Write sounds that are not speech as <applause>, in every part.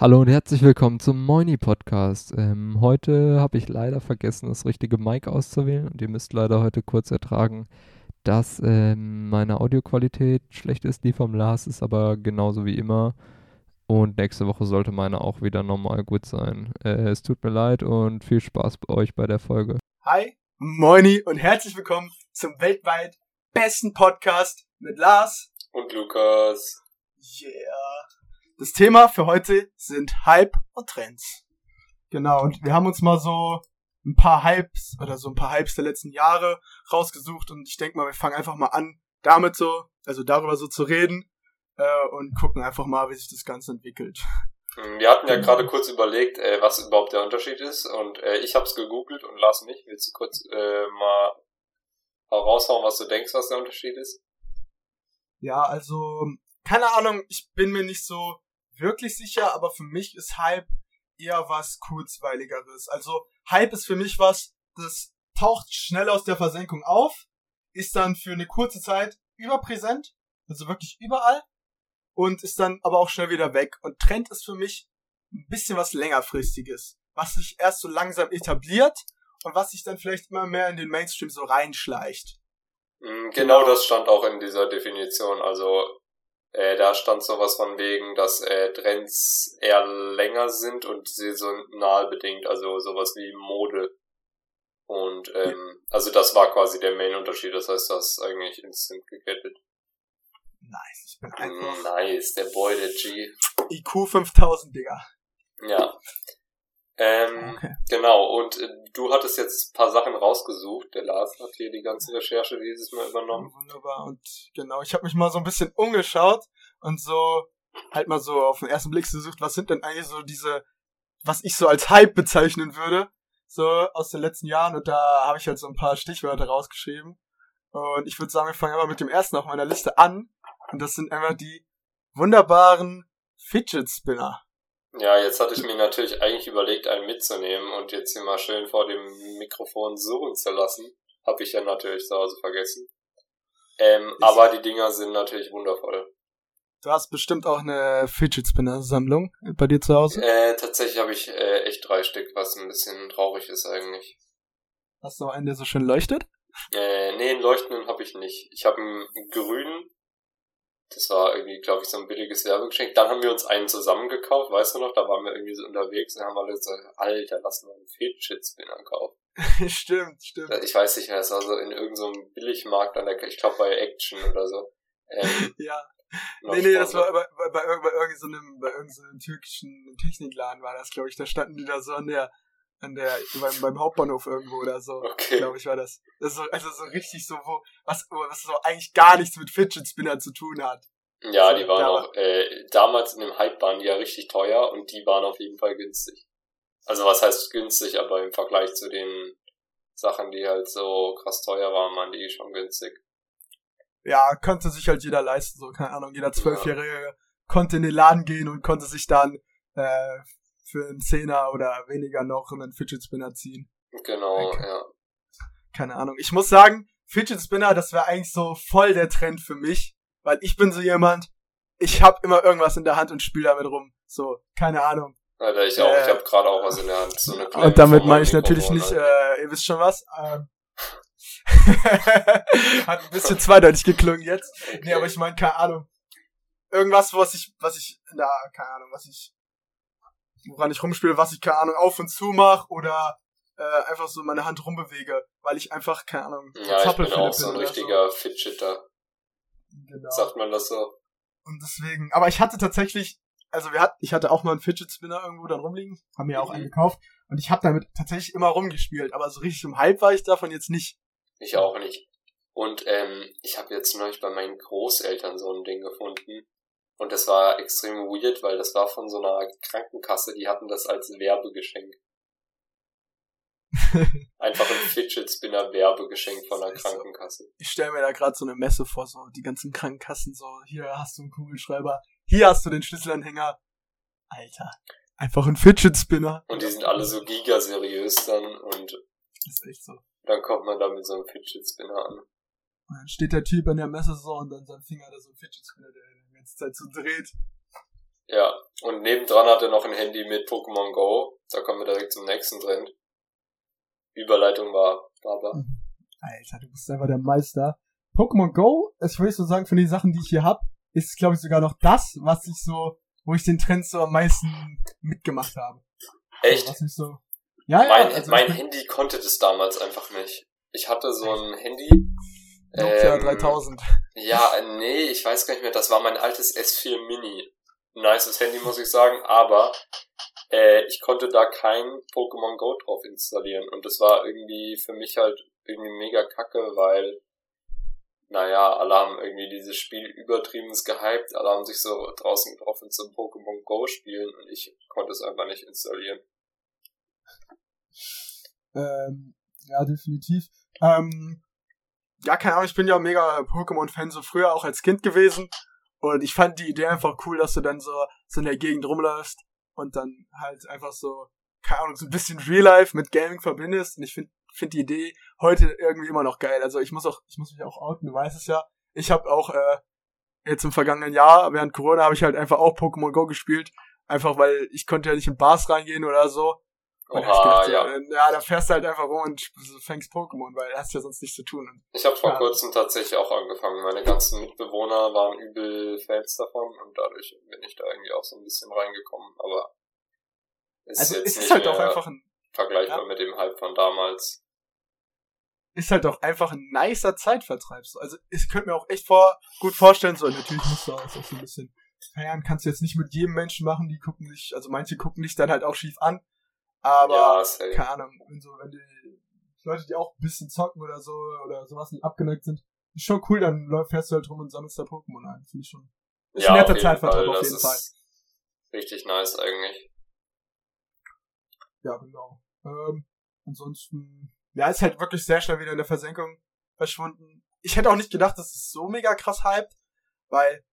Hallo und herzlich willkommen zum Moini Podcast. Ähm, heute habe ich leider vergessen, das richtige Mic auszuwählen und ihr müsst leider heute kurz ertragen, dass ähm, meine Audioqualität schlecht ist. Die vom Lars ist aber genauso wie immer und nächste Woche sollte meine auch wieder normal gut sein. Äh, es tut mir leid und viel Spaß bei euch bei der Folge. Hi, Moini und herzlich willkommen zum weltweit besten Podcast mit Lars und Lukas. Yeah. Das Thema für heute sind Hype und Trends. Genau, und wir haben uns mal so ein paar Hypes oder so ein paar Hypes der letzten Jahre rausgesucht und ich denke mal, wir fangen einfach mal an, damit so, also darüber so zu reden äh, und gucken einfach mal, wie sich das Ganze entwickelt. Hm, wir hatten ja gerade kurz überlegt, äh, was überhaupt der Unterschied ist und äh, ich habe es gegoogelt und Lars nicht. Willst du kurz äh, mal heraushauen, was du denkst, was der Unterschied ist? Ja, also keine Ahnung, ich bin mir nicht so wirklich sicher, aber für mich ist Hype eher was kurzweiligeres. Also Hype ist für mich was, das taucht schnell aus der Versenkung auf, ist dann für eine kurze Zeit überpräsent, also wirklich überall und ist dann aber auch schnell wieder weg. Und Trend ist für mich ein bisschen was längerfristiges, was sich erst so langsam etabliert und was sich dann vielleicht immer mehr in den Mainstream so reinschleicht. Genau, genau das stand auch in dieser Definition. Also äh, da stand sowas von wegen, dass äh, Trends eher länger sind und saisonal bedingt, also sowas wie Mode. Und ähm, also das war quasi der Main-Unterschied, das heißt, das ist eigentlich instant gekettet. Nice, ich bin einfach. Nice, der Boy, der G. IQ 5000, Digga. Ja. Ähm, okay. Genau, und äh, du hattest jetzt ein paar Sachen rausgesucht. Der Lars hat hier die ganze Recherche dieses Mal übernommen. Wunderbar, und genau, ich habe mich mal so ein bisschen umgeschaut und so halt mal so auf den ersten Blick gesucht, was sind denn eigentlich so diese, was ich so als Hype bezeichnen würde, so aus den letzten Jahren. Und da habe ich halt so ein paar Stichwörter rausgeschrieben. Und ich würde sagen, wir fangen aber mit dem ersten auf meiner Liste an. Und das sind einfach die wunderbaren Fidget Spinner. Ja, jetzt hatte ich mir natürlich eigentlich überlegt, einen mitzunehmen und jetzt hier mal schön vor dem Mikrofon suchen zu lassen. Hab ich ja natürlich zu Hause vergessen. Ähm, aber die Dinger sind natürlich wundervoll. Du hast bestimmt auch eine Fidget Spinner Sammlung bei dir zu Hause? Äh, tatsächlich habe ich äh, echt drei Stück, was ein bisschen traurig ist eigentlich. Hast du auch einen, der so schön leuchtet? Äh, nee, einen leuchtenden habe ich nicht. Ich habe einen grünen, das war irgendwie, glaube ich, so ein billiges Werbegeschenk. Dann haben wir uns einen zusammengekauft, weißt du noch? Da waren wir irgendwie so unterwegs und haben alle gesagt, Alter, lass mal einen Fidget-Spinner kaufen. <laughs> stimmt, stimmt. Ich weiß nicht mehr, es war so in irgendeinem so Billigmarkt an der, ich glaube bei Action oder so. Ähm, <laughs> ja. Nee, nee, das war bei, bei, bei, bei irgendeinem, bei irgendeinem türkischen Technikladen war das, glaube ich. Da standen die da so an der, an der, beim, beim Hauptbahnhof irgendwo oder so. Okay. Glaube ich, war das. das so, also so richtig so, wo, was, was so eigentlich gar nichts mit Fidget Spinner zu tun hat. Ja, die waren auch, äh, damals in dem Hype waren die ja richtig teuer und die waren auf jeden Fall günstig. Also was heißt günstig, aber im Vergleich zu den Sachen, die halt so krass teuer waren, waren die schon günstig. Ja, konnte sich halt jeder leisten, so, keine Ahnung, jeder Zwölfjährige ja. konnte in den Laden gehen und konnte sich dann äh, für einen Zehner oder weniger noch einen Fidget Spinner ziehen. Genau, okay. ja. Keine Ahnung. Ich muss sagen, Fidget Spinner, das wäre eigentlich so voll der Trend für mich, weil ich bin so jemand, ich hab immer irgendwas in der Hand und spiele damit rum. So, keine Ahnung. Alter, ich auch. Äh, ich hab gerade auch was in der Hand. So eine kleine und damit meine ich natürlich nicht, äh, ihr wisst schon was. Ähm, <laughs> Hat ein bisschen zweideutig geklungen jetzt. Okay. Nee, aber ich meine, keine Ahnung. Irgendwas, was ich, was ich, na, keine Ahnung, was ich woran ich rumspiele, was ich, keine Ahnung, auf und zu mache oder äh, einfach so meine Hand rumbewege, weil ich einfach, keine Ahnung, ja, ich bin auch so ein richtiger so. Fidgeter. Genau. Sagt man das so? Und deswegen, aber ich hatte tatsächlich, also wir hatten, ich hatte auch mal einen Fidget Spinner irgendwo dann rumliegen, haben mir auch mhm. einen gekauft und ich habe damit tatsächlich immer rumgespielt, aber so richtig im Hype war ich davon jetzt nicht. Ich auch nicht. Und ähm, ich habe jetzt neulich bei meinen Großeltern so ein Ding gefunden. Und das war extrem weird, weil das war von so einer Krankenkasse, die hatten das als Werbegeschenk. <laughs> Einfach ein Fidget Spinner Werbegeschenk von einer Krankenkasse. Ich stelle mir da gerade so eine Messe vor, so die ganzen Krankenkassen, so hier hast du einen Kugelschreiber, hier hast du den Schlüsselanhänger. Alter, einfach ein Fidget Spinner. Und die sind alle so gigaseriös dann und. ist echt so. Dann kommt man da mit so einem Fidget Spinner an. Und dann steht der Typ an der Messe so und dann sein Finger da so ein Fidget Spinner, der ganze Zeit so dreht. Ja, und nebendran hat er noch ein Handy mit Pokémon Go. Da kommen wir direkt zum nächsten Trend. Überleitung war Baba. Mhm. Alter, du bist einfach der Meister. Pokémon Go, das würde ich so sagen, von den Sachen, die ich hier hab, ist, glaube ich, sogar noch das, was ich so, wo ich den Trend so am meisten mitgemacht habe. Echt? Was mich so, ja, ja, mein also mein ich Handy konnte das damals einfach nicht. Ich hatte so ein Handy. Nokia ähm, 3000. Ja, äh, nee, ich weiß gar nicht mehr. Das war mein altes S4 Mini. Nices Handy, muss ich sagen, aber äh, ich konnte da kein Pokémon Go drauf installieren. Und das war irgendwie für mich halt irgendwie mega kacke, weil, naja, alle haben irgendwie dieses Spiel übertrieben gehypt. Alle haben sich so draußen getroffen zum Pokémon Go spielen und ich konnte es einfach nicht installieren. Ähm, ja, definitiv. Ähm, ja, keine Ahnung, ich bin ja mega Pokémon-Fan, so früher auch als Kind gewesen. Und ich fand die Idee einfach cool, dass du dann so, so in der Gegend rumläufst und dann halt einfach so, keine Ahnung, so ein bisschen Real Life mit Gaming verbindest. Und ich finde find die Idee heute irgendwie immer noch geil. Also ich muss auch, ich muss mich auch outen, du weißt es ja. Ich habe auch äh, jetzt im vergangenen Jahr, während Corona, habe ich halt einfach auch Pokémon Go gespielt. Einfach weil ich konnte ja nicht in Bars reingehen oder so. Ich Oha, gedacht, so, ja. ja, da fährst du halt einfach rum und fängst Pokémon, weil hast ja sonst nichts zu tun. Ich habe vor Ja. kurzem tatsächlich auch angefangen. Meine ganzen Mitbewohner waren übel Fans davon und dadurch bin ich da irgendwie auch so ein bisschen reingekommen. Aber ist also jetzt es ist halt auch einfach ein, vergleichbar ja. mit dem Hype von damals. ist halt auch einfach ein nicer Zeitvertreib. So. Also ich könnte mir auch echt vor, gut vorstellen, so natürlich musst du auch so ein bisschen feiern, kannst du jetzt nicht mit jedem Menschen machen, die gucken sich, also manche gucken dich dann halt auch schief an. Aber ja, keine Ahnung, wenn so, wenn die Leute, die auch ein bisschen zocken oder so oder sowas nicht abgeneigt sind, ist schon cool, dann fährst du halt rum und sammelst da Pokémon ein. Finde ich schon. Ist ja, ein netter auf jeden Zeitvertreib Fall. auf Das jeden Fall. ist richtig nice eigentlich. Ja, genau. Ähm, ansonsten, ja, ist halt wirklich sehr schnell wieder in der Versenkung verschwunden. Ich hätte auch nicht gedacht, dass es so mega krass hypt, weil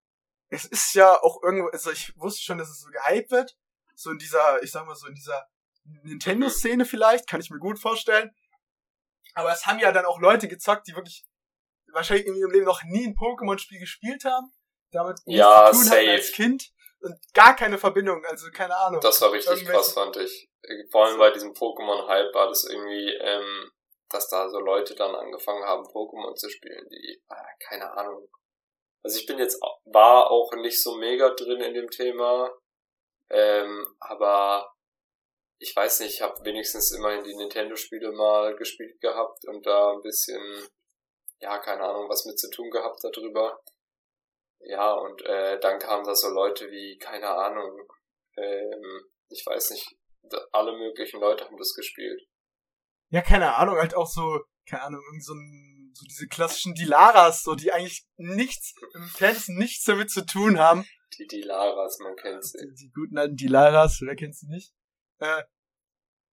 es ist ja auch irgendwo, also ich wusste schon, dass es so gehypt wird. So in dieser, ich sag mal so in dieser Nintendo-Szene vielleicht, kann ich mir gut vorstellen. Aber es haben ja dann auch Leute gezockt, die wirklich wahrscheinlich in ihrem Leben noch nie ein Pokémon-Spiel gespielt haben, damit nichts Ja, zu tun hatten als Kind und gar keine Verbindung, also keine Ahnung. Das war richtig Irgendwelche- krass, fand ich. Vor allem bei diesem Pokémon-Hype war das irgendwie, ähm, dass da so Leute dann angefangen haben, Pokémon zu spielen, die, ah, keine Ahnung. Also ich bin jetzt, war auch nicht so mega drin in dem Thema, ähm, aber ich weiß nicht, ich habe wenigstens immerhin die Nintendo-Spiele mal gespielt gehabt und da ein bisschen, ja, keine Ahnung, was mit zu tun gehabt darüber. Ja, und äh, dann kamen da so Leute wie, keine Ahnung, ähm, ich weiß nicht, alle möglichen Leute haben das gespielt. Ja, keine Ahnung, halt auch so, keine Ahnung, irgend so, ein, so diese klassischen Dilaras, so, die eigentlich nichts, im Fernsehen nichts damit zu tun haben. Die Dilaras, man kennt sie. Die, die guten alten Dilaras, wer kennst du nicht? Äh,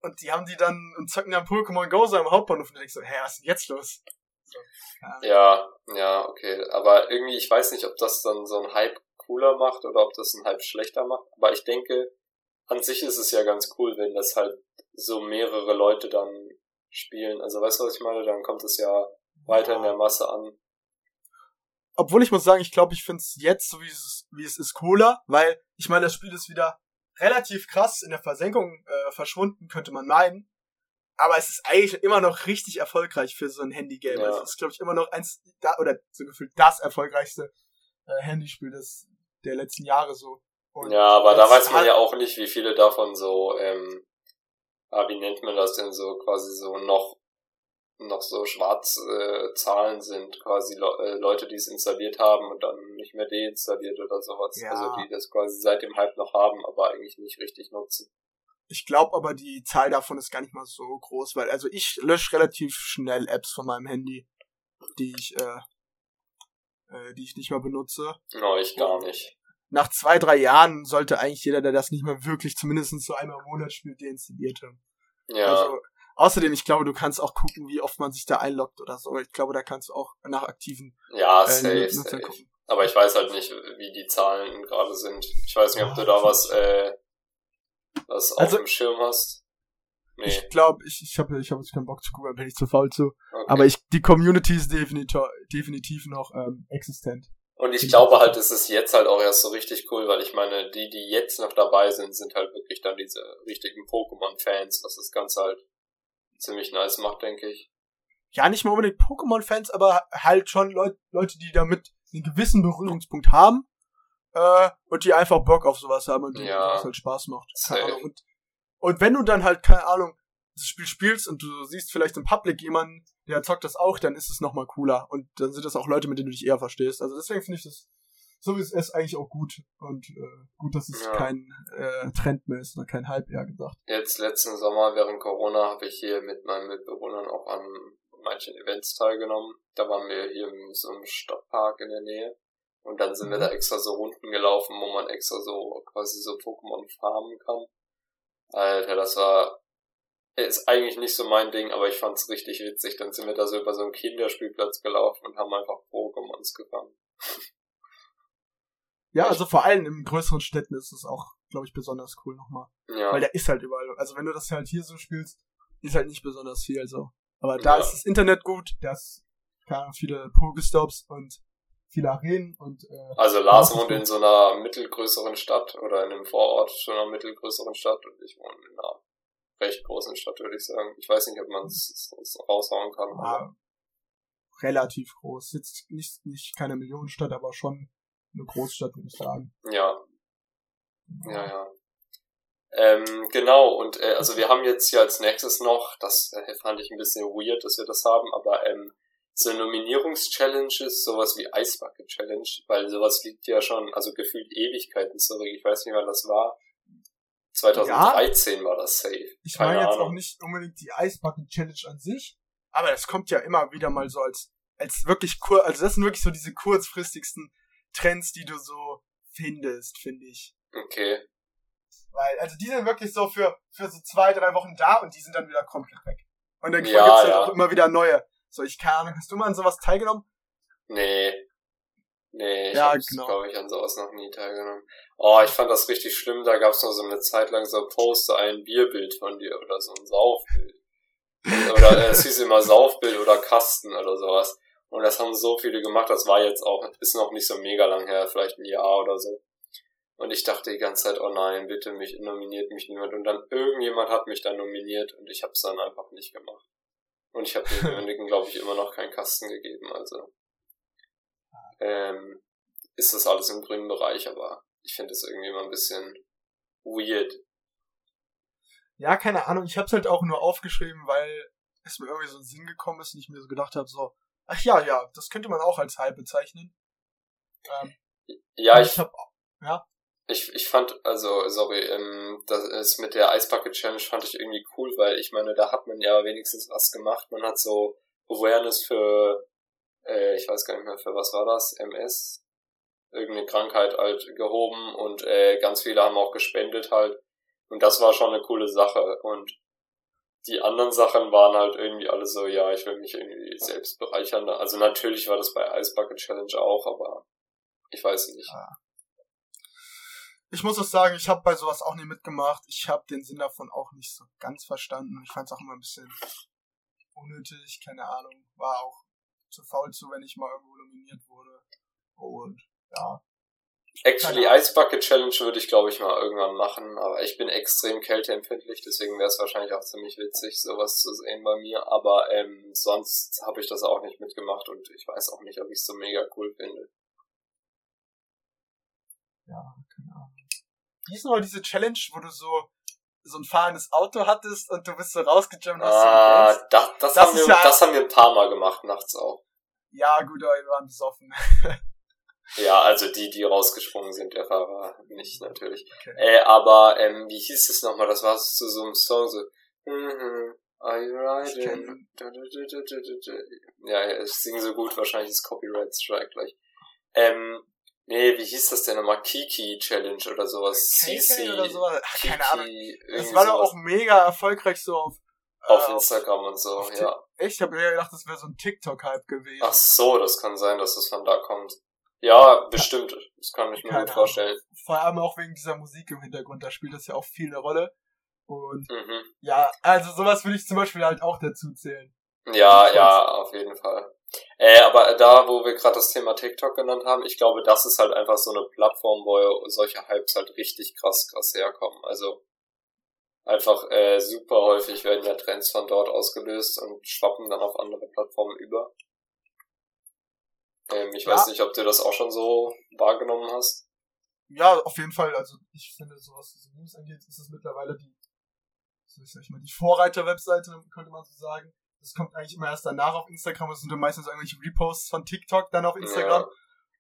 und die haben die dann und zocken dann Pokémon Go so am Hauptbahnhof und denkst so, hä, was ist denn jetzt los? So. Ja, ja, okay. Aber irgendwie, ich weiß nicht, ob das dann so ein Hype cooler macht oder ob das ein Hype schlechter macht. Aber ich denke, an sich ist es ja ganz cool, wenn das halt so mehrere Leute dann spielen. Also weißt du, was ich meine? Dann kommt es ja weiter in der Masse an. Obwohl ich muss sagen, ich glaube, ich finde es jetzt, so wie es, wie es ist, cooler, weil ich meine, das Spiel ist wieder relativ krass in der Versenkung äh, verschwunden, könnte man meinen. Aber es ist eigentlich immer noch richtig erfolgreich für so ein Handygame. Ja. Also es ist, glaube ich, immer noch eins, da, oder so gefühlt das erfolgreichste äh, Handyspiel des, der letzten Jahre so. Und Ja, aber da weiß man halt- ja auch nicht, wie viele davon so, ähm, wie nennt man das denn so, quasi so noch, noch so schwarz äh, Zahlen sind, quasi Le äh, Leute, die es installiert haben und dann nicht mehr deinstalliert oder sowas. Ja. Also die das quasi seit dem Hype noch haben, aber eigentlich nicht richtig nutzen. Ich glaube aber, die Zahl davon ist gar nicht mal so groß, weil also ich lösche relativ schnell Apps von meinem Handy, die ich, äh, äh, die ich nicht mehr benutze. No, ich gar nicht. Nach zwei, drei Jahren sollte eigentlich jeder, der das nicht mehr wirklich zumindest so einmal im Monat spielt, deinstalliert haben. Ja, Also, außerdem, ich glaube, du kannst auch gucken, wie oft man sich da einloggt oder so. Ich glaube, da kannst du auch nach aktiven ja, äh, safe, Nutzern safe. gucken. Aber ich weiß halt nicht, wie die Zahlen gerade sind. Ich weiß nicht, ob du da was, äh, was Also- auf dem Schirm hast. Nee, Ich glaube, ich, ich habe ich hab jetzt keinen Bock zu gucken, bin ich zu faul zu. okay. Aber ich, die Community ist definitiv, definitiv noch ähm, existent. Und ich glaube halt, es ist jetzt halt auch erst so richtig cool, weil ich meine, die, die jetzt noch dabei sind, sind halt wirklich dann diese richtigen Pokémon-Fans, was das Ganze halt ziemlich nice macht, denke ich. Ja, nicht mal unbedingt Pokémon-Fans, aber halt schon Leut Leute, die damit einen gewissen Berührungspunkt haben äh, und die einfach Bock auf sowas haben und denen Ja. das halt Spaß macht. Keine. Ahnung. Und, und wenn du dann halt, keine Ahnung, das Spiel spielst und du siehst vielleicht im Public jemanden, der zockt das auch, dann ist es nochmal cooler. Und dann sind das auch Leute, mit denen du dich eher verstehst. Also deswegen finde ich das, so wie es ist, eigentlich auch gut. Und äh, gut, dass es Ja. kein äh, Trend mehr ist oder kein eher gesagt. Jetzt letzten Sommer während Corona habe ich hier mit meinen Mitbewohnern auch an manchen Events teilgenommen. Da waren wir hier in so einem Stadtpark in der Nähe. Und dann sind wir Mhm. da extra so Runden gelaufen, wo man extra so quasi so Pokémon farmen kann. Alter, das war ist eigentlich nicht so mein Ding, aber ich fand's richtig witzig. Dann sind wir da so über so einen Kinderspielplatz gelaufen und haben einfach Pokémons gefangen. <laughs> Ja, also vor allem in größeren Städten ist es auch, glaube ich, besonders cool nochmal. Ja. Weil der ist halt überall. Also wenn du das halt hier so spielst, ist halt nicht besonders viel so. Aber da Ja. ist das Internet gut, da ist keine viele Pokestops und viele Arenen und äh, Also Lars Ja, wohnt in so einer mittelgrößeren Stadt oder in einem Vorort schon einer mittelgrößeren Stadt und ich wohne in einer recht großen Stadt, würde ich sagen. Ich weiß nicht, ob man es raushauen kann. aber- war relativ groß. Jetzt nicht, nicht keine Millionenstadt, aber schon eine Großstadt, würde ich sagen. Ja, ja, ja. Ähm, genau, und äh, also wir haben jetzt hier als nächstes noch, das äh, fand ich ein bisschen weird, dass wir das haben, aber ähm, so Nominierungs-Challenges, sowas wie Eisbucket Challenge, weil sowas liegt ja schon, also gefühlt Ewigkeiten zurück. Ich weiß nicht, wann das war. 2013 war das safe. Ich meine jetzt Ahnung. auch nicht unbedingt die Eisbucket Challenge an sich, aber das kommt ja immer wieder mal so als, als wirklich kur, also das sind wirklich so diese kurzfristigsten Trends, die du so findest, finde ich. Okay. Weil, also die sind wirklich so für, für so zwei, drei Wochen da und die sind dann wieder komplett weg. Und dann Ja, gibt's halt ja. auch immer wieder neue. So, ich keine Ahnung, hast du mal an sowas teilgenommen? Nee. Nee, ich Ja, habe, genau. glaube ich, an sowas noch nie teilgenommen. Oh, ich fand das richtig schlimm. Da gab's noch so eine Zeit lang so Poster, ein Bierbild von dir oder so ein Saufbild. Oder äh, es hieß immer Saufbild oder Kasten oder sowas. Und das haben so viele gemacht. Das war jetzt auch, ist noch nicht so mega lang her, vielleicht ein Jahr oder so. Und ich dachte die ganze Zeit, oh nein, bitte mich nominiert mich niemand. Und dann irgendjemand hat mich dann nominiert und ich habe es dann einfach nicht gemacht. Und ich habe demjenigen, glaube ich, immer noch keinen Kasten gegeben. Also ähm, ist das alles im grünen Bereich, aber ich finde es irgendwie immer ein bisschen weird. Ja, keine Ahnung, ich hab's halt auch nur aufgeschrieben, weil es mir irgendwie so in den Sinn gekommen ist und ich mir so gedacht habe, so, ach ja, ja, das könnte man auch als Hype bezeichnen. Ähm, Ja, und ich, ich hab, ich, ich fand, also, sorry, ähm, das ist mit der Ice Bucket Challenge fand ich irgendwie cool, weil ich meine, da hat man ja wenigstens was gemacht. Man hat so Awareness für, äh, ich weiß gar nicht mehr, für was war das? MS? Irgendeine Krankheit halt gehoben und äh, ganz viele haben auch gespendet halt. Und das war schon eine coole Sache. Und die anderen Sachen waren halt irgendwie alle so, ja, ich will mich irgendwie selbst bereichern. Also natürlich war das bei Ice Bucket Challenge auch, aber ich weiß nicht. ich muss auch sagen, ich habe bei sowas auch nie mitgemacht. Ich habe den Sinn davon auch nicht so ganz verstanden. Ich fand's auch immer ein bisschen unnötig, keine Ahnung. War auch zu faul zu, wenn ich mal irgendwo nominiert wurde. Und ja, Actually. Ice Bucket Challenge würde ich, glaube ich, mal irgendwann machen, aber ich bin extrem kälteempfindlich, deswegen wäre es wahrscheinlich auch ziemlich witzig, sowas zu sehen bei mir, aber ähm, sonst habe ich das auch nicht mitgemacht und ich weiß auch nicht, ob ich es so mega cool finde. ja, Ahnung. Wie ist nochmal diese Challenge, wo du so so ein fahrendes Auto hattest und du bist so rausgejumpt und hast so Ah, gedanced? das, das, Das haben wir, ja- das haben wir ein paar Mal gemacht, nachts auch. Ja, gut, aber wir waren besoffen. <laughs> Ja, also die, die rausgesprungen sind, der Fahrer nicht natürlich. Okay. Äh, aber ähm, wie hieß es nochmal? Das war zu so einem Song so. Mhm, Are you riding? du. Ja, ich singe so gut, wahrscheinlich ist Copyright Strike gleich. Ähm, nee, wie hieß das denn nochmal? Kiki Challenge oder sowas. KK oder so? Ach, Kiki, keine Ahnung. Das war doch sowas. auch mega erfolgreich so auf, auf äh, Instagram und so, auf ja. Echt, ich habe mir gedacht, das wäre so ein TikTok-Hype gewesen. Ach so, das kann sein, dass es von da kommt. Ja, bestimmt. Das kann ich mir Keine gut vorstellen. Vor allem auch wegen dieser Musik im Hintergrund, da spielt das ja auch viel eine Rolle. Und Mhm. ja, also sowas würde ich zum Beispiel halt auch dazu zählen. Ja, ja, auf jeden Fall. Äh, aber da, wo wir gerade das Thema TikTok genannt haben, ich glaube, das ist halt einfach so eine Plattform, wo solche Hypes halt richtig krass, krass herkommen. Also einfach äh, super häufig werden ja Trends von dort ausgelöst und schwappen dann auf andere Plattformen über. Ähm, ich ja. weiß nicht, ob du das auch schon so wahrgenommen hast. Ja, auf jeden Fall. Also ich finde, so was diese News angeht, ist es mittlerweile die, sag ich mal, die Vorreiter-Webseite, könnte man so sagen. Das kommt eigentlich immer erst danach auf Instagram. Es sind dann meistens irgendwelche Reposts von TikTok dann auf Instagram. Ja.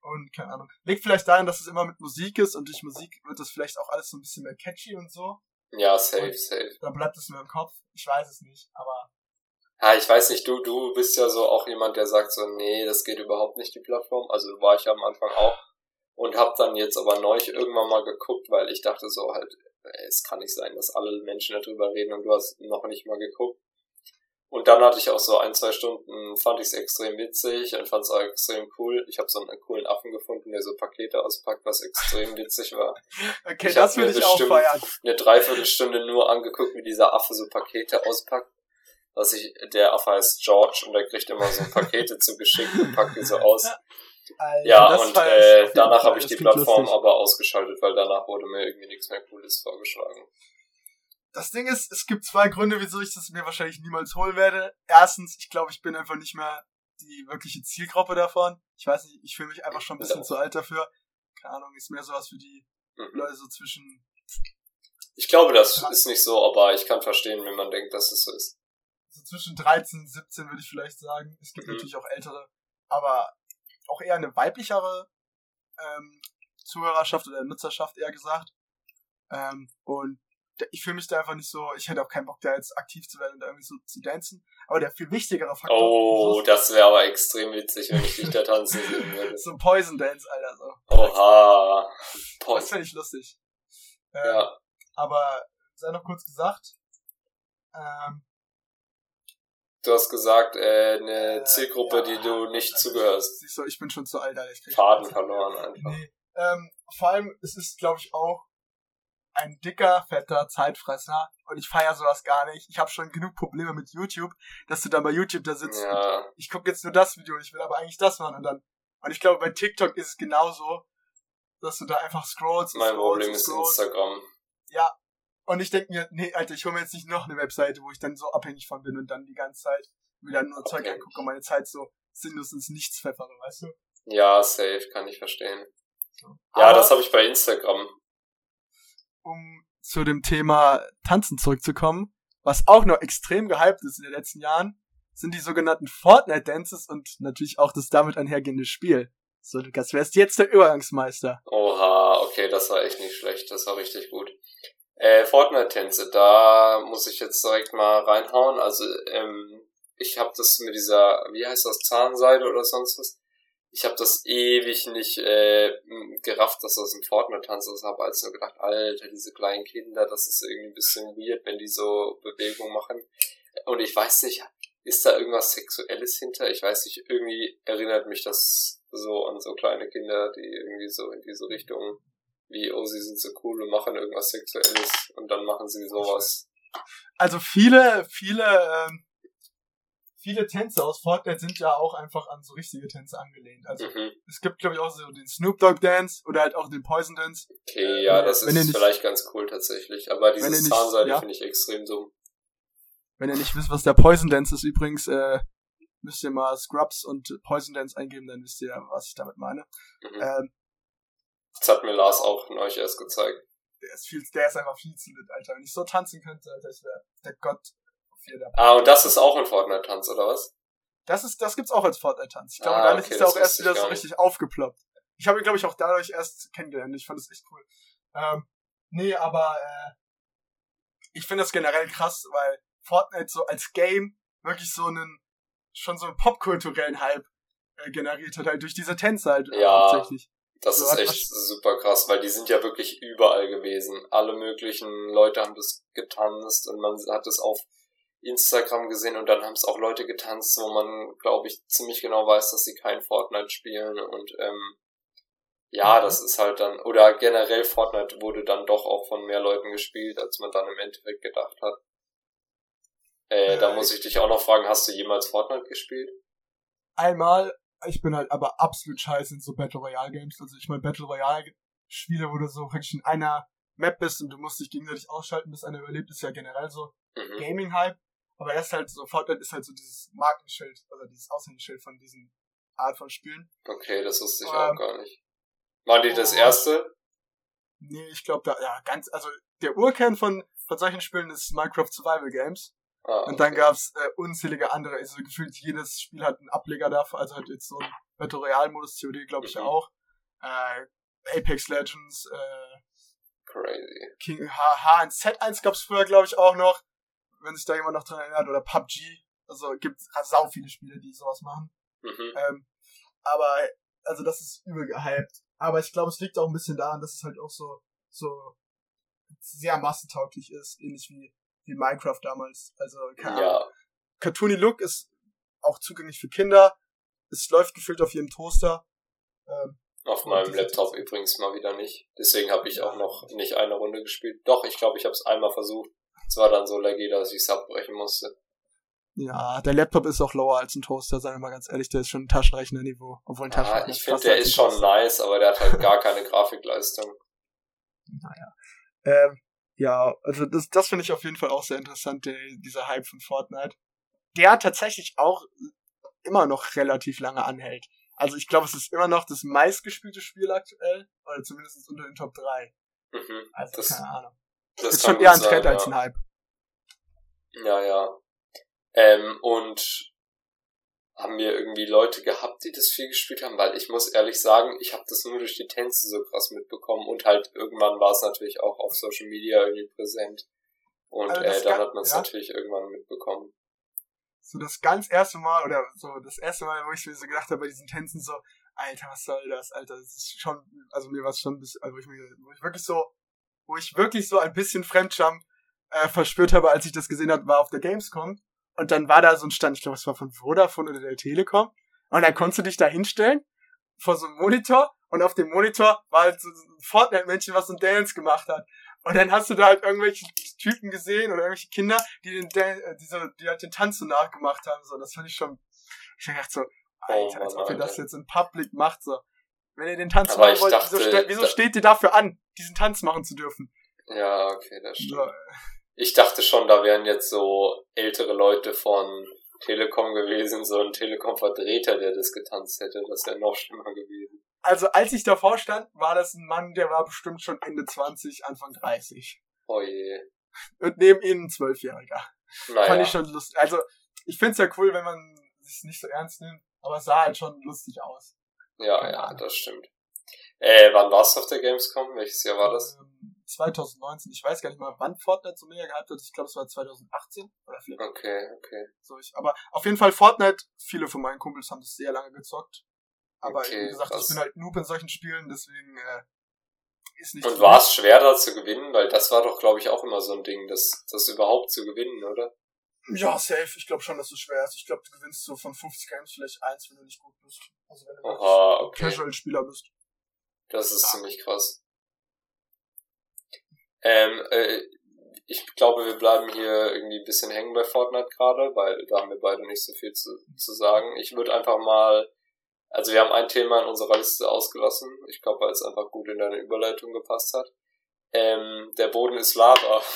Und keine Ahnung. Liegt vielleicht daran, dass es immer mit Musik ist und durch Musik wird das vielleicht auch alles so ein bisschen mehr catchy und so. Ja, safe, und safe. Dann bleibt es mir im Kopf. Ich weiß es nicht, aber. Ja, ich weiß nicht, du, du bist ja so auch jemand, der sagt so, nee, das geht überhaupt nicht, die Plattform. Also war ich ja am Anfang auch. Und hab dann jetzt aber neulich irgendwann mal geguckt, weil ich dachte so halt, es kann nicht sein, dass alle Menschen darüber reden und du hast noch nicht mal geguckt. Und dann hatte ich auch so ein, zwei Stunden, fand ich es extrem witzig und fand es auch extrem cool. Ich habe so einen coolen Affen gefunden, der so Pakete auspackt, was extrem witzig war. Okay, ich das will ich auch feiern. Eine Dreiviertelstunde nur angeguckt, wie dieser Affe so Pakete auspackt. Was ich, der Affe heißt George und der kriegt immer so Pakete <laughs> zugeschickt und packt die so aus. Alter, ja, und äh, danach habe ich die Plattform lustig. aber ausgeschaltet, weil danach wurde mir irgendwie nichts mehr Cooles vorgeschlagen das Ding ist, es gibt zwei Gründe, wieso ich das mir wahrscheinlich niemals holen werde. Erstens, ich glaube, ich bin einfach nicht mehr die wirkliche Zielgruppe davon. Ich weiß nicht, ich fühle mich einfach schon ein bisschen ja. zu alt dafür. Keine Ahnung, ist mehr sowas für die mhm. Leute so zwischen. Ich glaube, das ist nicht so, aber ich kann verstehen, wenn man denkt, dass es so ist. So zwischen 13 und 17 würde ich vielleicht sagen. Es gibt mhm. natürlich auch ältere, aber auch eher eine weiblichere ähm, Zuhörerschaft oder Nutzerschaft eher gesagt. Ähm, und ich fühle mich da einfach nicht so, ich hätte auch keinen Bock, da jetzt aktiv zu werden und da irgendwie so zu dancen. Aber der viel wichtigere Faktor. Oh, so das wäre aber extrem witzig, wenn ich dich da tanzen sehen würde. <laughs> so ein Poison Dance, Alter, so. Oha. Poison. Das fände ich lustig. Ähm, ja. Aber, sei noch kurz gesagt, ähm, Du hast gesagt, äh, eine äh, Zielgruppe, ja, die du nicht also zugehörst. Siehst du, ich bin schon zu alt, Alter. Ich Faden verloren einfach. Nee, ähm, vor allem, es ist, glaube ich, auch ein dicker, fetter Zeitfresser und ich feiere sowas gar nicht. Ich habe schon genug Probleme mit YouTube, dass du dann bei YouTube da sitzt ja. und ich gucke jetzt nur das Video und ich will aber eigentlich das machen und dann und ich glaube bei TikTok ist es genauso, dass du da einfach scrollst. Mein scrollst, Problem ist Instagram. Ja. Und ich denke mir, nee, Alter, ich hole mir jetzt nicht noch eine Webseite, wo ich dann so abhängig von bin und dann die ganze Zeit wieder nur Zeug angucke und meine Zeit so sinnlos ins Nichts pfeffere, weißt du? Ja, safe, kann ich verstehen. So. Ja, aber das habe ich bei Instagram um zu dem Thema Tanzen zurückzukommen, was auch noch extrem gehypt ist in den letzten Jahren, sind die sogenannten Fortnite-Dances und natürlich auch das damit einhergehende Spiel. So, Lukas, wer ist jetzt der Übergangsmeister? Oha, okay, das war echt nicht schlecht, das war richtig gut. Äh, Fortnite-Tänze, da muss ich jetzt direkt mal reinhauen. Also, ähm, ich habe das mit dieser, wie heißt das, Zahnseide oder sonst was, ich habe das ewig nicht äh, gerafft, dass das ein Fortnite-Tanz ist, habe als nur gedacht, Alter, diese kleinen Kinder, das ist irgendwie ein bisschen weird, wenn die so Bewegungen machen. Und ich weiß nicht, ist da irgendwas Sexuelles hinter? Ich weiß nicht, irgendwie erinnert mich das so an so kleine Kinder, die irgendwie so in diese Richtung wie, oh, sie sind so cool und machen irgendwas Sexuelles und dann machen sie sowas. Also viele, viele ähm, viele Tänze aus Fortnite sind ja auch einfach an so richtige Tänze angelehnt. Also mhm. es gibt, glaube ich, auch so den Snoop Dogg Dance oder halt auch den Poison Dance. Okay, ja, das ist nicht, vielleicht ganz cool tatsächlich. Aber diese Zahnseite ja, finde ich extrem dumm. Wenn ihr nicht wisst, was der Poison Dance ist, übrigens, äh, müsst ihr mal Scrubs und Poison Dance eingeben, dann wisst ihr, was ich damit meine. Mhm. Ähm, das hat mir Lars auch neulich erst gezeigt. Der ist, viel, der ist einfach viel zu lit, Alter. Wenn ich so tanzen könnte, Alter, ich wäre der Gott Ah, und das ist auch ein Fortnite-Tanz, oder was? Das ist, das gibt's auch als Fortnite-Tanz. Ich glaube, ah, damit okay, ist er auch erst wieder so richtig aufgeploppt. Ich habe ihn, glaube ich, auch dadurch erst kennengelernt. Ich fand das echt cool. Ähm, nee, aber äh, ich finde das generell krass, weil Fortnite so als Game wirklich so einen, schon so einen popkulturellen Hype äh, generiert hat, halt durch diese Tänze halt ja, hauptsächlich. Das so, ist echt super krass, weil die sind ja wirklich überall gewesen. Alle möglichen Leute haben das getanzt und man hat es auf Instagram gesehen und dann haben es auch Leute getanzt, wo man, glaube ich, ziemlich genau weiß, dass sie kein Fortnite spielen und ähm, ja, mhm. das ist halt dann, oder generell Fortnite wurde dann doch auch von mehr Leuten gespielt, als man dann im Endeffekt gedacht hat. Äh, äh, da muss ich dich auch noch fragen, hast du jemals Fortnite gespielt? einmal, ich bin halt aber absolut scheiße in so Battle Royale Games. Also ich meine Battle Royale Spiele, wo du so wirklich in einer Map bist und du musst dich gegenseitig ausschalten, bis einer überlebt, ist ja generell so Mhm. Gaming Hype. Aber ist halt so, Fortnite ist halt so dieses Markenschild, oder dieses Aushängeschild von diesen Art von Spielen. Okay, das wusste ich Ähm, auch gar nicht. Waren die das erste? Nee, ich glaube da, ja, ganz, also der Urkern von, von solchen Spielen ist Minecraft Survival Games. Ah, Und dann okay. gab's äh, unzählige andere. Also gefühlt jedes Spiel hat einen Ableger dafür. Also hat jetzt so ein Battle Royale Modus COD, glaube ich, Mhm. auch. Äh, Apex Legends, äh, Crazy. King H H1Z1 gab's früher, glaube ich, auch noch. Wenn sich da jemand noch dran erinnert. Oder PUBG. Also gibt's sau viele Spiele, die sowas machen. Mhm. Ähm, aber, also das ist übel gehypt. Aber ich glaube, es liegt auch ein bisschen daran, dass es halt auch so, so sehr massentauglich ist. Ähnlich wie, wie Minecraft damals. Also, keine Ahnung. Ja, Cartoony Look ist auch zugänglich für Kinder. Es läuft gefüllt auf jedem Toaster. Ähm, auf meinem Laptop übrigens mal wieder nicht. Deswegen habe ich Ja. auch noch nicht eine Runde gespielt. Doch, ich glaube, ich habe es einmal versucht. Es war dann so laggy, dass ich es abbrechen musste. ja, der Laptop ist auch lower als ein Toaster, seien wir mal ganz ehrlich, der ist schon ein Taschenrechner-Niveau. Obwohl ein Ah, Taschenrechner ich finde, der ist schon nice, aber der hat halt gar keine Grafikleistung. <laughs> Naja. Ähm, ja, also das, das finde ich auf jeden Fall auch sehr interessant, der, dieser Hype von Fortnite. Der tatsächlich auch immer noch relativ lange anhält. Also ich glaube, es ist immer noch das meistgespielte Spiel aktuell, oder zumindest unter den Top 3. Mhm. Also Das- keine Ahnung. Das ist schon eher ein Trend ja. als ein Hype. Ja, ja. Ähm, und haben wir irgendwie Leute gehabt, die das viel gespielt haben? Weil ich muss ehrlich sagen, ich habe das nur durch die Tänze so krass mitbekommen und halt irgendwann war es natürlich auch auf Social Media irgendwie präsent. Und Also äh, dann hat man es ja. natürlich irgendwann mitbekommen. So das ganz erste Mal, oder so das erste Mal, wo ich mir so gedacht habe bei diesen Tänzen so, Alter, was soll das, Alter, das ist schon, also mir war es schon ein bisschen, also wo ich, mir, wo ich wirklich so, wo ich wirklich so ein bisschen Fremdscham äh, verspürt habe, als ich das gesehen habe, war auf der Gamescom. Und dann war da so ein Stand, ich glaube, es war von Vodafone oder der Telekom. Und dann konntest du dich da hinstellen, vor so einem Monitor, und auf dem Monitor war halt so ein Fortnite-Männchen, was so ein Dance gemacht hat. Und dann hast du da halt irgendwelche Typen gesehen oder irgendwelche Kinder, die den, Dan- äh, die, so, die halt den Tanz so nachgemacht haben. So, das fand ich schon. Ich gedacht so, Alter, Mann, als ob ihr das jetzt in Public macht. So, wenn ihr den Tanz Aber machen wollt, dachte, wieso, ste wieso steht ihr dafür an, diesen Tanz machen zu dürfen? Ja, okay, das stimmt. So, Ich dachte schon, da wären jetzt so ältere Leute von Telekom gewesen, so ein Telekom-Vertreter, der das getanzt hätte. Das wäre noch schlimmer gewesen. also als ich davor stand, war das ein Mann, der war bestimmt schon Ende 20, Anfang 30. Oh je. Und neben ihm ein Zwölfjähriger. Naja. Fand ich schon lustig. Also, ich find's ja cool, wenn man es nicht so ernst nimmt, aber es sah halt schon lustig aus. Ja, Keine ja, Ahnung. das stimmt. Äh, wann warst du auf der Gamescom? Welches Jahr war das? Ähm, 2019, ich weiß gar nicht mal, wann Fortnite so mega gehabt hat. Ich glaube, es war 2018 oder vielleicht Okay, okay. so. Ich, aber auf jeden Fall Fortnite, viele von meinen Kumpels haben das sehr lange gezockt. Aber Okay, wie gesagt, krass. ich bin halt Noob in solchen Spielen, deswegen äh, ist nicht Und war es schwer da zu gewinnen? Weil das war doch, glaube ich, auch immer so ein Ding, das, das überhaupt zu gewinnen, oder? Ja, safe. Ich glaube schon, dass es schwer ist. Ich glaube, du gewinnst so von 50 Games vielleicht eins, wenn du nicht gut bist. Also wenn du Oha, okay. Casual-Spieler bist. Das ist Ja. ziemlich krass. Ähm, äh, ich glaube, wir bleiben hier irgendwie ein bisschen hängen bei Fortnite gerade, weil da haben wir beide nicht so viel zu, zu sagen. Ich würde einfach mal, also wir haben ein Thema in unserer Liste ausgelassen. Ich glaube, weil es einfach gut in deine Überleitung gepasst hat. Ähm, der Boden ist Lava. <laughs>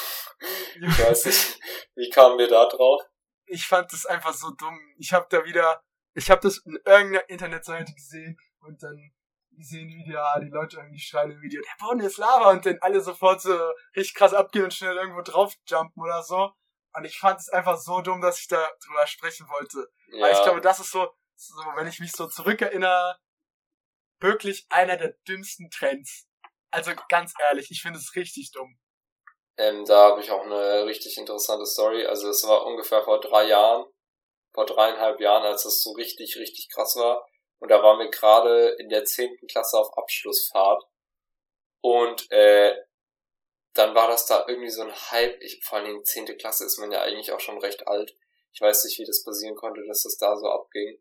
Ich weiß nicht, wie kamen wir da drauf? ich fand das einfach so dumm. Ich habe da wieder, ich habe das in irgendeiner Internetseite gesehen und dann gesehen, wie ja, die Leute irgendwie schreien im Video, der Boden ist Lava und dann alle sofort so richtig krass abgehen und schnell irgendwo draufjumpen oder so. Und ich fand es einfach so dumm, dass ich da drüber sprechen wollte. Weil ich glaube, das ist so, so, wenn ich mich so zurückerinnere, wirklich einer der dümmsten Trends. Also ganz ehrlich, ich finde es richtig dumm. Ähm, da habe ich auch eine richtig interessante Story. Also es war ungefähr vor drei Jahren, vor dreieinhalb Jahren, als das so richtig, richtig krass war. Und da waren wir gerade in der zehnten Klasse auf Abschlussfahrt. Und äh, dann war das da irgendwie so ein Hype. Ich, vor allen Dingen zehnte Klasse ist man ja eigentlich auch schon recht alt. Ich weiß nicht, wie das passieren konnte, dass das da so abging.